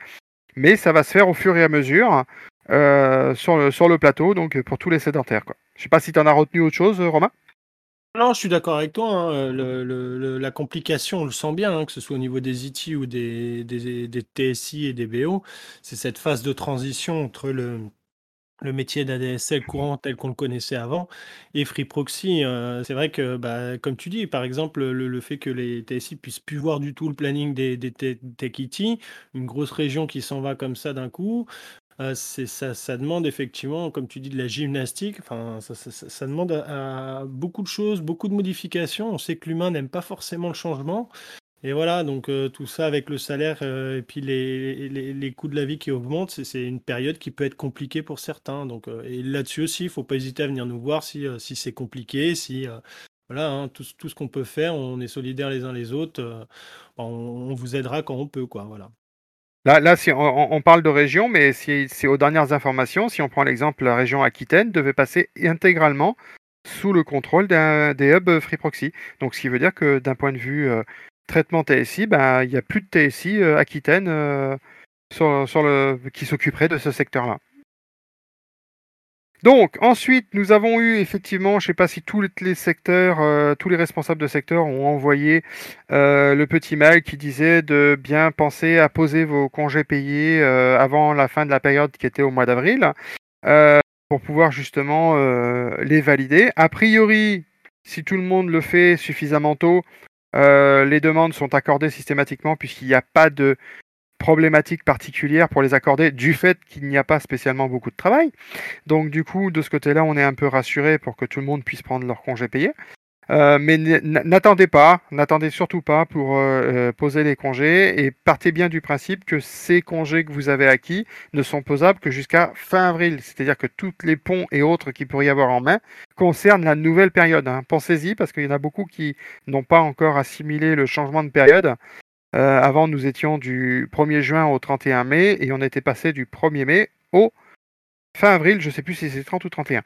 mais ça va se faire au fur et à mesure euh, sur, le, plateau, donc pour tous les sédentaires. Quoi. Je ne sais pas si tu en as retenu autre chose, Romain? Non, je suis d'accord avec toi. Hein, la complication, on le sent bien, hein, que ce soit au niveau des IT ou des, TSI et des BO, c'est cette phase de transition entre le, métier d'ADSL courant tel qu'on le connaissait avant et Free Proxy. Euh, c'est vrai que, bah, comme tu dis, par exemple, le, fait que les TSI puissent plus voir du tout le planning des, des une grosse région qui s'en va comme ça d'un coup, euh, ça, demande effectivement, comme tu dis, de la gymnastique. Enfin, ça, demande beaucoup de choses, beaucoup de modifications. On sait que l'humain n'aime pas forcément le changement. Et voilà, donc euh, tout ça avec le salaire euh, et puis les, les, coûts de la vie qui augmentent, c'est une période qui peut être compliquée pour certains. Donc, et là-dessus aussi, il ne faut pas hésiter à venir nous voir si, si c'est compliqué, si voilà, hein, tout, tout ce qu'on peut faire, on est solidaires les uns les autres, on, on vous aidera quand on peut, quoi. Voilà. Là, on, parle de région, mais c'est aux dernières informations, si on prend l'exemple, la région Aquitaine devait passer intégralement sous le contrôle des hubs Free Proxy. Donc, ce qui veut dire que d'un point de vue euh, traitement TSI, ben, il n'y a plus de TSI euh, Aquitaine euh, qui s'occuperait de ce secteur-là. Donc ensuite, nous avons eu effectivement, je ne sais pas si tous les secteurs, euh, tous les responsables de secteur ont envoyé euh, le petit mail qui disait de bien penser à poser vos congés payés euh, avant la fin de la période qui était au mois d'avril, pour pouvoir justement les valider. A priori, si tout le monde le fait suffisamment tôt, les demandes sont accordées systématiquement puisqu'il n'y a pas de problématique particulière pour les accorder du fait qu'il n'y a pas spécialement beaucoup de travail. Donc du coup, de ce côté-là, on est un peu rassuré pour que tout le monde puisse prendre leur congé payé. Euh, mais n'attendez pas, n'attendez surtout pas pour euh, poser les congés et partez bien du principe que ces congés que vous avez acquis ne sont posables que jusqu'à fin avril. C'est-à-dire que tous les ponts et autres qui pourraient y avoir en main concernent la nouvelle période. Hein. Pensez-y parce qu'il y en a beaucoup qui n'ont pas encore assimilé le changement de période. Avant, nous étions du 1er juin au 31 mai et on était passé du 1er mai au fin avril, je ne sais plus si c'est 30 ou 31.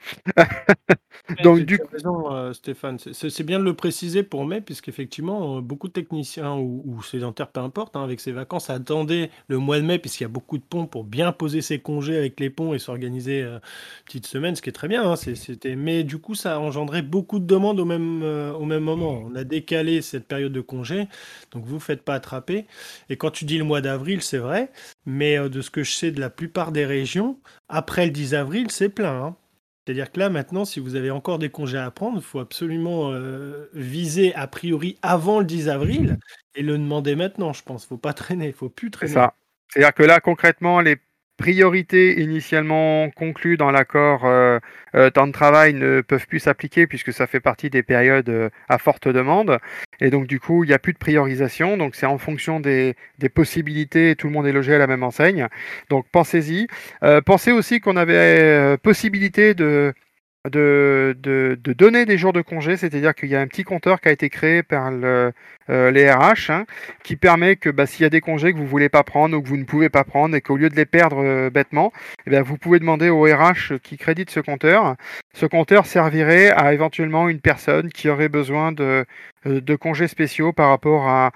Donc, du coup. raison, euh, Stéphane. C'est bien de le préciser pour mai, puisqu'effectivement, euh, beaucoup de techniciens ou, sédentaires, peu importe, hein, avec ses vacances, attendaient le mois de mai, puisqu'il y a beaucoup de ponts pour bien poser ses congés avec les ponts et s'organiser euh, petite semaine, ce qui est très bien. Hein, c'était... Mais du coup, ça a engendré beaucoup de demandes au même, au même moment. On a décalé cette période de congé, donc vous ne faites pas attraper. Et quand tu dis le mois d'avril, c'est vrai, mais de ce que je sais de la plupart des régions, après le 10 avril, c'est plein. Hein. C'est-à-dire que là, maintenant, si vous avez encore des congés à prendre, il faut absolument euh, viser a priori avant le 10 avril et le demander maintenant, je pense. Il ne faut pas traîner, il ne faut plus traîner. C'est ça. C'est-à-dire que là, concrètement, les priorités initialement conclues dans l'accord euh, euh, temps de travail ne peuvent plus s'appliquer puisque ça fait partie des périodes euh, à forte demande. Et donc du coup, il n'y a plus de priorisation. Donc c'est en fonction des, des, possibilités, tout le monde est logé à la même enseigne. Donc pensez-y. pensez aussi qu'on avait possibilité de de, de, donner des jours de congé, c'est-à-dire qu'il y a un petit compteur qui a été créé par le, euh, les RH hein, qui permet que bah, s'il y a des congés que vous ne voulez pas prendre ou que vous ne pouvez pas prendre et qu'au lieu de les perdre euh, bêtement, eh vous pouvez demander au RH qui crédite ce compteur. Ce compteur servirait à éventuellement une personne qui aurait besoin de, euh, congés spéciaux par rapport à,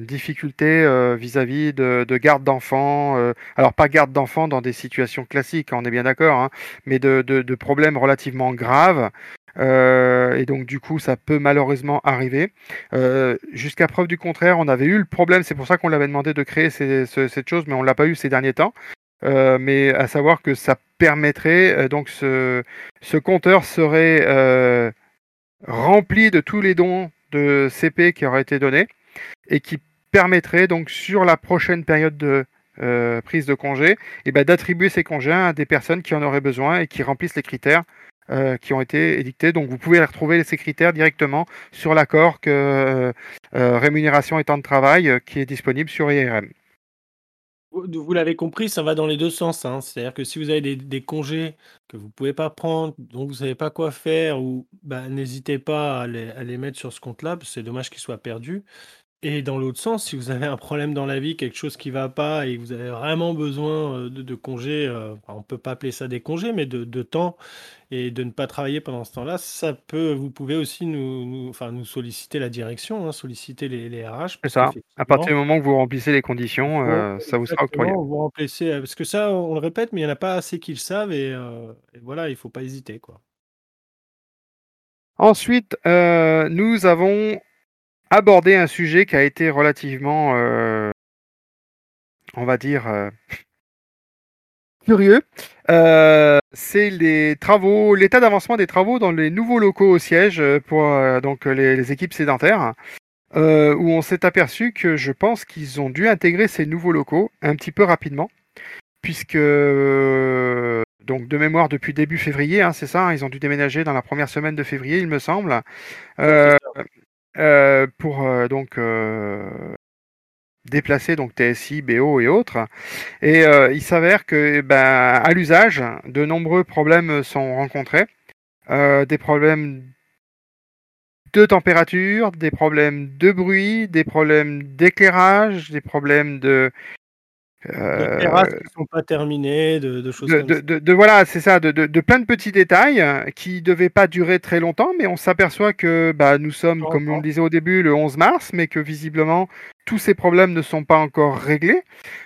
difficultés vis-à-vis de, de, garde d'enfants. alors pas garde d'enfants dans des situations classiques, on est bien d'accord, hein, mais de, problèmes relativement graves. Euh, et donc du coup, ça peut malheureusement arriver. Euh, jusqu'à preuve du contraire, on avait eu le problème, c'est pour ça qu'on l'avait demandé de créer cette chose, mais on l'a pas eu ces derniers temps. Euh, mais à savoir que ça permettrait, donc ce, compteur serait rempli de tous les dons de CP qui auraient été donnés et qui permettrait donc sur la prochaine période de prise de congé, eh ben, d'attribuer ces congés à des personnes qui en auraient besoin et qui remplissent les critères euh, qui ont été édictés. Donc vous pouvez retrouver ces critères directement sur l'accord que euh, euh, rémunération et temps de travail qui est disponible sur IRM. Vous, l'avez compris, ça va dans les deux sens. Hein. C'est-à-dire que si vous avez des, congés que vous ne pouvez pas prendre, dont vous ne savez pas quoi faire, ou bah, n'hésitez pas à les, à les, mettre sur ce compte-là, c'est dommage qu'ils soient perdus. Et dans l'autre sens, si vous avez un problème dans la vie, quelque chose qui va pas et que vous avez vraiment besoin de, de congés, euh, on peut pas appeler ça des congés, mais de, de, temps et de ne pas travailler pendant ce temps-là, ça peut, vous pouvez aussi nous, nous, enfin, nous solliciter la direction, hein, solliciter les, les RH. C'est ça. À partir du moment où vous remplissez les conditions, euh, ça vous sera octroyé. Vous remplissez, parce que ça, on le répète, mais il n'y en a pas assez qui le savent et, euh, et voilà, il faut pas hésiter, quoi. Ensuite, nous avons aborder un sujet qui a été relativement, euh, on va dire, euh, curieux. Euh, c'est les travaux, l'état d'avancement des travaux dans les nouveaux locaux au siège pour donc les, équipes sédentaires. où on s'est aperçu que je pense qu'ils ont dû intégrer ces nouveaux locaux un petit peu rapidement, puisque donc de mémoire depuis début février, hein, c'est ça, hein, ils ont dû déménager dans la première semaine de février, il me semble. Euh, pour euh, donc euh, déplacer donc TSI, BO et autres. Et il s'avère que ben, à l'usage, de nombreux problèmes sont rencontrés. des problèmes de température, des problèmes de bruit, des problèmes d'éclairage, des problèmes de de terrasses qui sont pas terminées, de, choses de, comme ça. De, voilà, c'est ça, de, plein de petits détails qui devaient pas durer très longtemps, mais on s'aperçoit que bah, nous sommes, comme on le disait au début, le 11 mars, mais que visiblement tous ces problèmes ne sont pas encore réglés.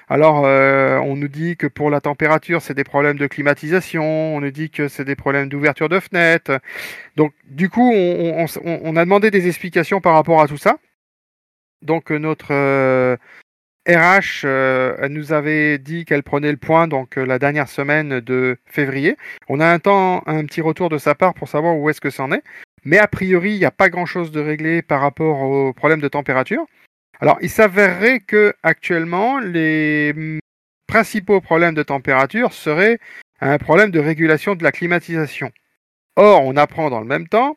Alors, euh, on nous dit que pour la température, c'est des problèmes de climatisation, on nous dit que c'est des problèmes d'ouverture de fenêtres. Donc, du coup, on, on, a demandé des explications par rapport à tout ça. Donc, notre euh, RH euh, nous avait dit qu'elle prenait le point donc euh, la dernière semaine de février. On a un un petit retour de sa part pour savoir où est-ce que c'en est. Mais a priori, il n'y a pas grand-chose de réglé par rapport au problème de température. Alors, il s'avérerait que actuellement, les principaux problèmes de température seraient un problème de régulation de la climatisation. Or, on apprend dans le même temps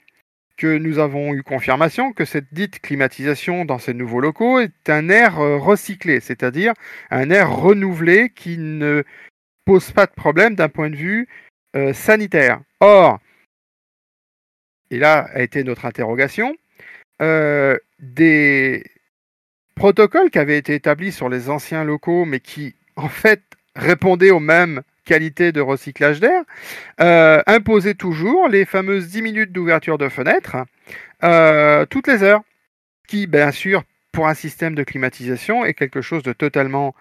que nous avons eu confirmation que cette dite climatisation dans ces nouveaux locaux est un air euh, recyclé, c'est-à-dire un air renouvelé qui ne pose pas de problème d'un point de vue euh, sanitaire. Or, et là a été notre interrogation, euh, des protocoles qui avaient été établis sur les anciens locaux, mais qui en fait répondaient aux mêmes qualité de recyclage d'air, euh, imposer toujours les fameuses 10 minutes d'ouverture de fenêtre euh, toutes les heures, qui bien sûr pour un système de climatisation est quelque chose de totalement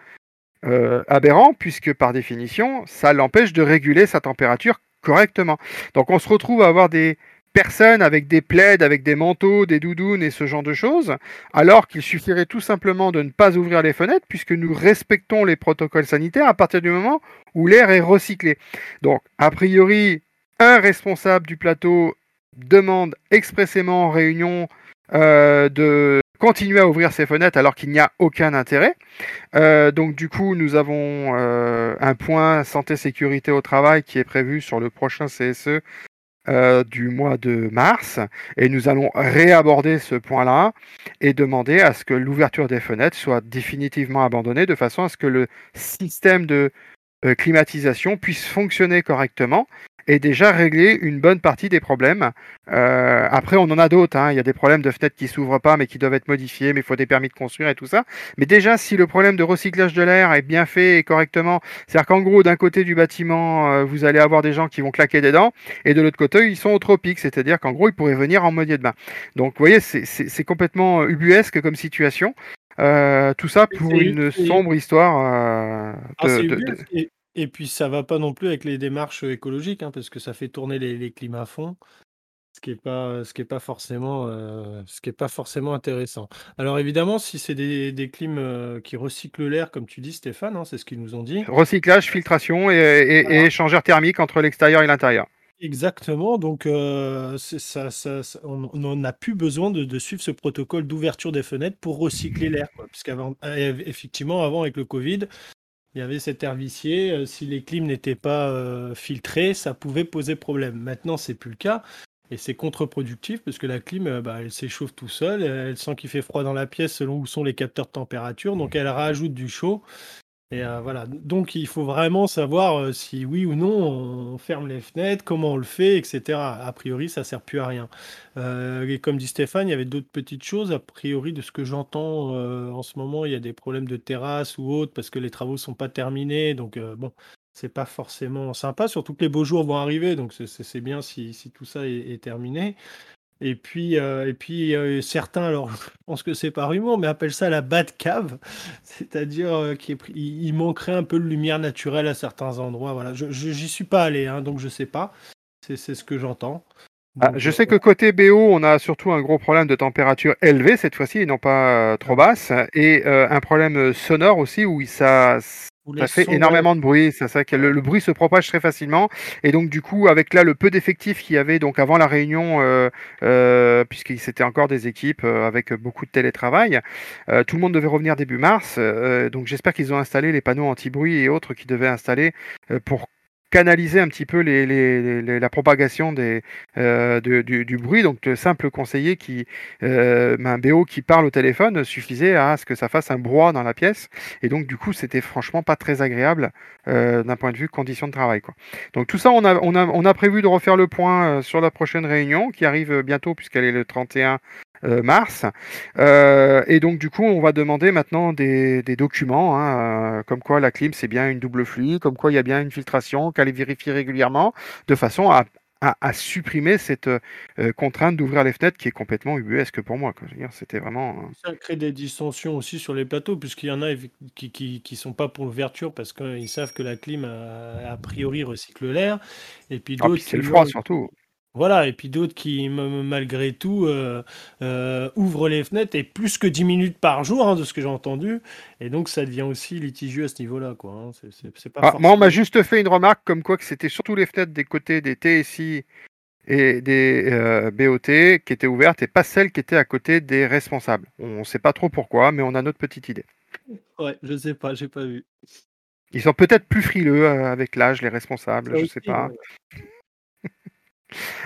euh, aberrant, puisque par définition, ça l'empêche de réguler sa température correctement. Donc on se retrouve à avoir des personne avec des plaids, avec des manteaux, des doudounes et ce genre de choses, alors qu'il suffirait tout simplement de ne pas ouvrir les fenêtres puisque nous respectons les protocoles sanitaires à partir du moment où l'air est recyclé. Donc, a priori, un responsable du plateau demande expressément en réunion euh, de continuer à ouvrir ses fenêtres alors qu'il n'y a aucun intérêt. Euh, donc du coup, nous avons euh, un point santé sécurité au travail qui est prévu sur le prochain CSE euh, du mois de mars et nous allons réaborder ce point-là et demander à ce que l'ouverture des fenêtres soit définitivement abandonnée de façon à ce que le système de euh, climatisation puisse fonctionner correctement et déjà régler une bonne partie des problèmes. Euh, après, on en a d'autres. Hein. Il y a des problèmes de fenêtres qui s'ouvrent pas, mais qui doivent être modifiés, mais il faut des permis de construire et tout ça. Mais déjà, si le problème de recyclage de l'air est bien fait et correctement, c'est-à-dire qu'en gros, d'un côté du bâtiment, euh, vous allez avoir des gens qui vont claquer des dents, et de l'autre côté, ils sont au tropique, c'est-à-dire qu'en gros, ils pourraient venir en modier de bain. Donc, vous voyez, c'est complètement euh, ubuesque comme situation. Euh, tout ça pour une sombre histoire. Euh, de, ah, de, et puis ça va pas non plus avec les démarches écologiques, hein, parce que ça fait tourner les, les climats à fond, ce qui est pas, ce qui est pas forcément, euh, ce qui est pas forcément intéressant. Alors évidemment, si c'est des, des clims euh, qui recyclent l'air, comme tu dis, Stéphane, hein, c'est ce qu'ils nous ont dit. Recyclage, filtration et, et, échangeur thermique entre l'extérieur et l'intérieur. Exactement, donc euh, ça, ça, on n'a plus besoin de, de, suivre ce protocole d'ouverture des fenêtres pour recycler l'air, puisqu'avant, effectivement, avant avec le Covid, il y avait cet air vicié. Euh, si les clims n'étaient pas euh, filtrés, ça pouvait poser problème. Maintenant, c'est plus le cas. Et c'est contre-productif parce que la clim, euh, bah, elle s'échauffe tout seul. Elle sent qu'il fait froid dans la pièce selon où sont les capteurs de température. Donc elle rajoute du chaud. Et euh, voilà, donc il faut vraiment savoir euh, si oui ou non on ferme les fenêtres, comment on le fait, etc. A priori, ça sert plus à rien. Euh, et comme dit Stéphane, il y avait d'autres petites choses. A priori, de ce que j'entends en ce moment, il y a des problèmes de terrasse ou autre parce que les travaux sont pas terminés. Donc bon, c'est pas forcément sympa. Surtout que les beaux jours vont arriver, donc c'est bien si, tout ça est terminé. Et puis, euh, et puis euh, certains, alors je pense que c'est par humour, mais appellent ça la bad cave, c'est-à-dire euh, qu'il manquerait un peu de lumière naturelle à certains endroits. Voilà, je j'y suis pas allé, hein, donc je sais pas. C'est ce que j'entends. Ah, je sais que côté BO, on a surtout un gros problème de température élevée cette fois-ci, et non pas trop basse, et un problème sonore aussi où ça, ça fait énormément de bruit, c'est ça que le, bruit se propage très facilement. Et donc du coup avec là le peu d'effectifs qu'il y avait donc avant la réunion euh, euh, puisqu'il c'était encore des équipes euh, avec beaucoup de télétravail, euh, tout le monde devait revenir début mars. Euh, donc j'espère qu'ils ont installé les panneaux anti-bruit et autres qu'ils devaient installer pour canaliser un petit peu les, la propagation euh, du, bruit. Donc, le simple conseiller qui, euh, un BO qui parle au téléphone suffisait à ce que ça fasse un brouhaha dans la pièce. Et donc, du coup, c'était franchement pas très agréable euh, d'un point de vue conditions de travail. Donc, tout ça, on a, on, a, on a prévu de refaire le point sur la prochaine réunion qui arrive bientôt puisqu'elle est le 31 euh, mars. Euh, et donc du coup, on va demander maintenant des, documents, hein, euh, comme quoi la clim c'est bien une double flux, comme quoi il y a bien une filtration, qu'elle est vérifiée régulièrement, de façon à, supprimer cette contrainte d'ouvrir les fenêtres qui est complètement ubuesque pour moi. C'était vraiment. Ça crée des dissensions aussi sur les plateaux, puisqu'il y en a qui, qui, sont pas pour l'ouverture parce qu'ils savent que la clim a, priori recycle l'air, et puis ah, c'est le froid surtout. Voilà, et puis d'autres qui, malgré tout, euh, euh, ouvrent les fenêtres et plus que 10 minutes par jour, hein, de ce que j'ai entendu. Et donc, ça devient aussi litigieux à ce niveau-là. Quoi, hein. c'est, pas ah, moi, on m'a juste fait une remarque comme quoi que c'était surtout les fenêtres des côtés des TSI et des euh, BOT qui étaient ouvertes et pas celles qui étaient à côté des responsables. On ne sait pas trop pourquoi, mais on a notre petite idée. Ouais, je sais pas, j'ai pas vu. Ils sont peut-être plus frileux avec l'âge, les responsables, je sais pas.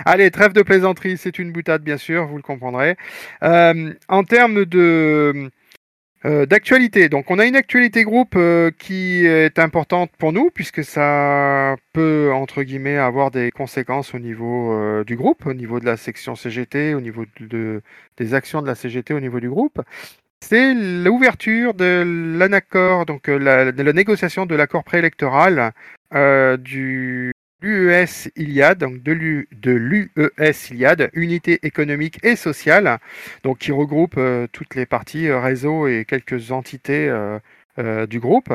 Allez, trêve de plaisanterie, c'est une boutade, bien sûr, vous le comprendrez. Euh, en termes de euh, d'actualité, donc on a une actualité groupe euh, qui est importante pour nous puisque ça peut entre guillemets avoir des conséquences au niveau du groupe, au niveau de la section CGT, au niveau de, des actions de la CGT au niveau du groupe. C'est l'ouverture de l'anaccord, donc de la négociation de l'accord préélectoral du l'UES Iliad, donc de l'UES Iliad, Unité économique et sociale, donc qui regroupe euh, toutes les parties euh, réseau et quelques entités euh, du groupe.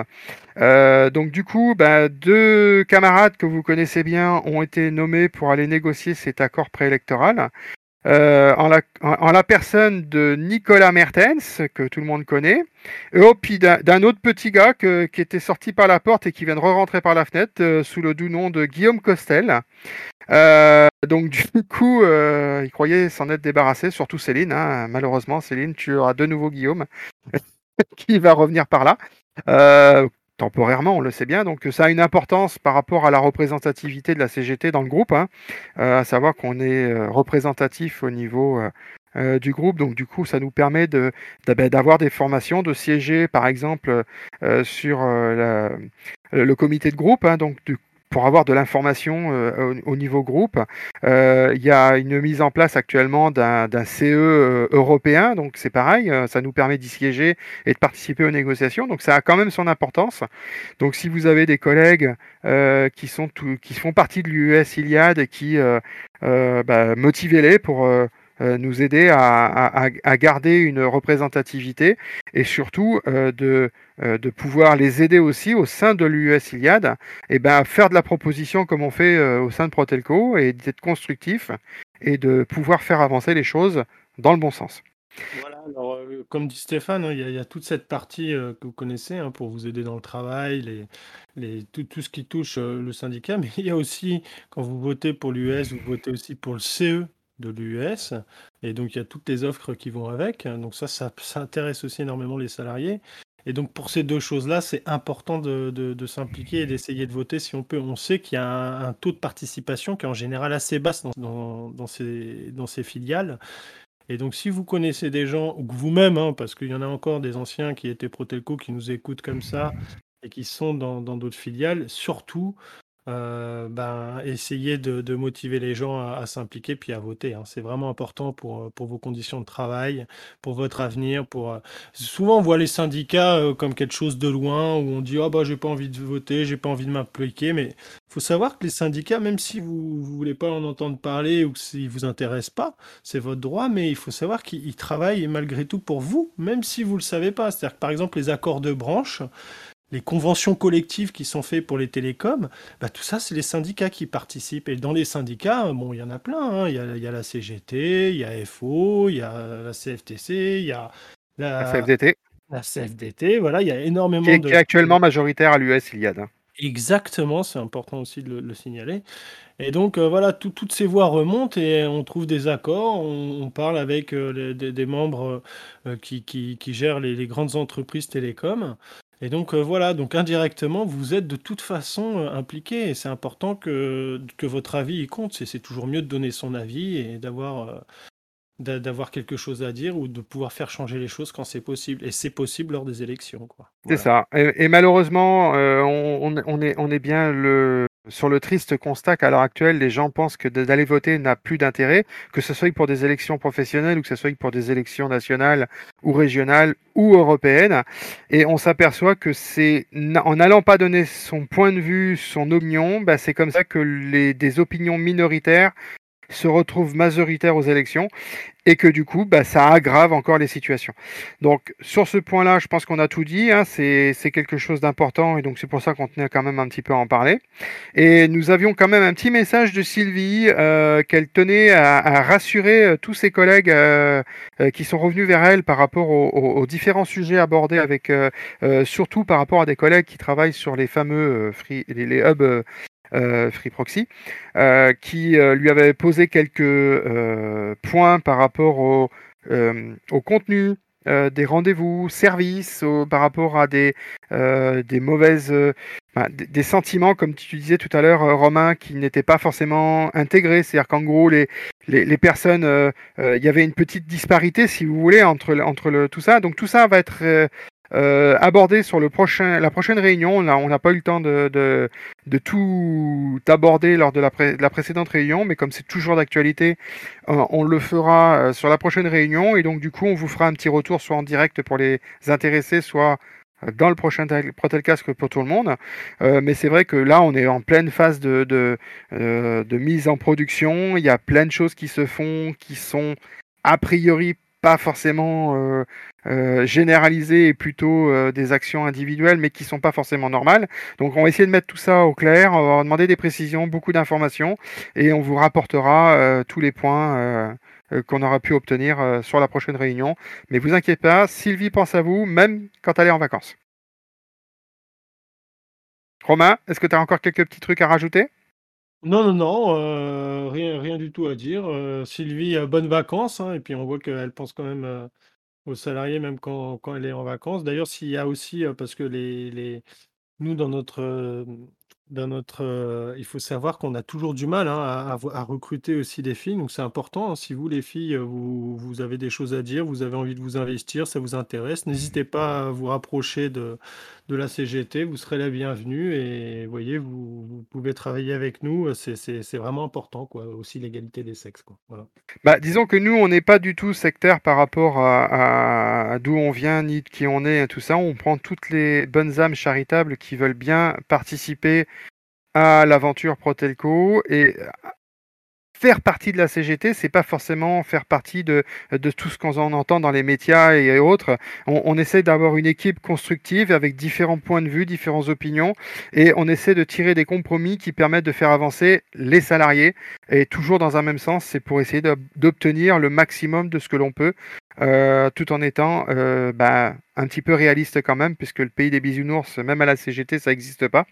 donc du coup, bah, deux camarades que vous connaissez bien ont été nommés pour aller négocier cet accord préélectoral. Euh, en, la, personne de Nicolas Mertens, que tout le monde connaît, et puis d'un autre petit gars qui était sorti par la porte et qui vient de re-rentrer par la fenêtre euh, sous le doux nom de Guillaume Costel. Euh, donc du coup, il croyait s'en être débarrassé, surtout Céline. Hein. Malheureusement, Céline, tu auras de nouveau Guillaume qui va revenir par là temporairement, on le sait bien. Donc ça a une importance par rapport à la représentativité de la CGT dans le groupe, hein. euh, à savoir qu'on est euh, représentatif au niveau euh, du groupe. Donc du coup, ça nous permet ben, d'avoir des formations, de siéger par exemple sur le comité de groupe. Hein. donc du pour avoir de l'information euh, au, niveau groupe. Euh, il y a une mise en place actuellement d'un CE euh, européen, donc c'est pareil, ça nous permet d'y siéger et de participer aux négociations, donc ça a quand même son importance. Donc si vous avez des collègues qui, sont qui font partie de l'UES Iliad et qui bah, motivez-les pour nous aider à, garder une représentativité et surtout euh, de, euh, de pouvoir les aider aussi au sein de l'US Iliad et ben, faire de la proposition comme on fait au sein de Protelco et d'être constructif et de pouvoir faire avancer les choses dans le bon sens. Voilà, alors, comme dit Stéphane, hein, il y, a toute cette partie que vous connaissez hein, pour vous aider dans le travail, les, les, tout, tout, ce qui touche le syndicat, mais il y a aussi, quand vous votez pour l'US, vous votez aussi pour le CE, de l'US. Et donc, il y a toutes les offres qui vont avec. Donc, ça, ça, intéresse aussi énormément les salariés. Et donc, pour ces deux choses-là, c'est important de, s'impliquer et d'essayer de voter si on peut. On sait qu'il y a un, taux de participation qui est en général assez basse dans, dans, ces, dans ces filiales. Et donc, si vous connaissez des gens, ou vous-même, hein, parce qu'il y en a encore des anciens qui étaient Protelco qui nous écoutent comme ça et qui sont dans d'autres filiales, surtout, euh, ben, essayer de, motiver les gens à, s'impliquer puis à voter. Hein. C'est vraiment important pour, euh, pour vos conditions de travail, pour votre avenir. Pour, euh, Souvent, on voit les syndicats comme quelque chose de loin où on dit oh, bah, j'ai pas envie de voter, j'ai pas envie de m'impliquer. Mais il faut savoir que les syndicats, même si vous ne voulez pas en entendre parler ou s'ils vous intéressent pas, c'est votre droit, mais il faut savoir qu'ils travaillent malgré tout pour vous, même si vous le savez pas. C'est-à-dire que par exemple, les accords de branche, les conventions collectives qui sont faites pour les télécoms, bah, tout ça, c'est les syndicats qui participent. Et dans les syndicats, bon, il y en a plein. Hein. Il, y a, la CGT, il y a FO, il y a la CFTC, il y a la, CFDT. La CFDT, voilà, il y a énormément qui est, de... Qui est actuellement majoritaire à l'US Iliad. Hein. Exactement, c'est important aussi de le, signaler. Et donc euh, voilà, toutes ces voies remontent et on trouve des accords, on, parle avec euh, des, membres euh, qui, qui, gèrent les, les, grandes entreprises télécoms. Et donc euh, voilà, donc indirectement, vous êtes de toute façon euh, impliqué et c'est important que, que votre avis y compte. C'est toujours mieux de donner son avis et d'avoir euh, d'avoir quelque chose à dire ou de pouvoir faire changer les choses quand c'est possible. Et c'est possible lors des élections. C'est ça. Et, malheureusement, on, on, est, on est bien le, sur le triste constat qu'à l'heure actuelle, les gens pensent que d'aller voter n'a plus d'intérêt, que ce soit pour des élections professionnelles ou que ce soit pour des élections nationales ou régionales ou européennes. Et on s'aperçoit que c'est en n'allant pas donner son point de vue, son opinion, bah c'est comme ça que les, des opinions minoritaires se retrouvent majoritaires aux élections et que du coup, bah, ça aggrave encore les situations. Donc sur ce point-là, je pense qu'on a tout dit, hein, c'est quelque chose d'important et donc c'est pour ça qu'on tenait quand même un petit peu à en parler. Et nous avions quand même un petit message de Sylvie euh, qu'elle tenait à, rassurer euh, tous ses collègues euh, qui sont revenus vers elle par rapport aux, différents sujets abordés avec, surtout par rapport à des collègues qui travaillent sur les fameux les hubs euh, Free Proxy, euh, qui euh, lui avait posé quelques points par rapport au, contenu des rendez-vous services par rapport à des, des mauvaises, des, sentiments, comme tu disais tout à l'heure, Romain, qui n'étaient pas forcément intégrés. C'est-à-dire qu'en gros, les, les, personnes, il y avait une petite disparité, si vous voulez, entre, entre tout ça. Donc tout ça va être euh, aborder sur le prochain, la prochaine réunion. on n'a pas eu le temps de, tout aborder lors de la, précédente réunion, mais comme c'est toujours d'actualité, euh, on le fera euh, sur la prochaine réunion. Et donc, du coup, on vous fera un petit retour, soit en direct pour les intéressés, soit dans le prochain Protelcast pour tout le monde. mais c'est vrai que là, on est en pleine phase de, de mise en production. Il y a plein de choses qui se font, qui sont a priori pas forcément euh, euh, généralisées et plutôt euh, des actions individuelles, mais qui sont pas forcément normales. Donc on va essayer de mettre tout ça au clair, on va demander des précisions, beaucoup d'informations, et on vous rapportera tous les points qu'on aura pu obtenir sur la prochaine réunion. Mais vous inquiétez pas, Sylvie pense à vous, même quand elle est en vacances. Romain, est-ce que tu as encore quelques petits trucs à rajouter? Non, non, non, euh, rien rien du tout à dire, euh, Sylvie, euh, bonnes vacances, hein et puis on voit qu'elle pense quand même, aux salariés même quand elle est en vacances. D'ailleurs, s'il y a aussi, parce que les nous dans notre, dans notre, il faut savoir qu'on a toujours du mal, hein, à recruter aussi des filles, donc c'est important, hein. Si vous les filles, vous avez des choses à dire, vous avez envie de vous investir, ça vous intéresse, n'hésitez pas à vous rapprocher de de la CGT, vous serez la bienvenue et voyez, vous vous pouvez travailler avec nous, c'est vraiment important quoi, aussi l'égalité des sexes quoi, voilà. Bah, disons que nous, on n'est pas du tout sectaire par rapport à d'où on vient, ni de qui on est tout ça. On prend toutes les bonnes âmes charitables qui veulent bien participer à l'aventure Protelco et faire partie de la CGT, c'est pas forcément faire partie de, de tout ce qu'on entend dans les médias et autres. On, essaie d'avoir une équipe constructive avec différents points de vue, différentes opinions, et on essaie de tirer des compromis qui permettent de faire avancer les salariés, et toujours dans un même sens, c'est pour essayer d'obtenir le maximum de ce que l'on peut, euh, tout en étant euh, bah, un petit peu réaliste quand même, puisque le pays des bisounours, même à la CGT, ça n'existe pas.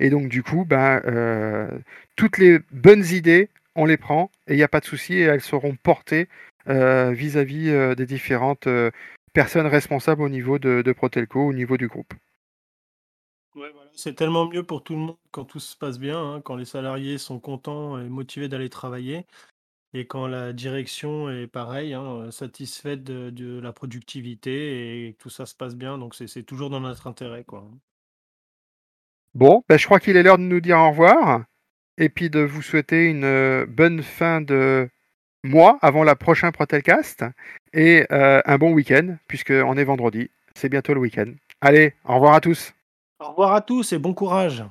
Et donc du coup, bah, euh, toutes les bonnes idées on les prend et il n'y a pas de souci et elles seront portées euh, vis-à-vis euh, des différentes euh, personnes responsables au niveau de, Protelco, au niveau du groupe. C'est tellement mieux pour tout le monde quand tout se passe bien, hein, quand les salariés sont contents et motivés d'aller travailler, et quand la direction est pareil, hein, satisfaite de, la productivité et tout ça se passe bien. Donc c'est toujours dans notre intérêt. Quoi. Bon, ben, je crois qu'il est l'heure de nous dire au revoir et puis de vous souhaiter une euh, bonne fin de mois avant la prochaine Protelcast et euh, un bon week-end puisqu'on est vendredi. C'est bientôt le week-end. Allez, au revoir à tous. Au revoir à tous et bon courage.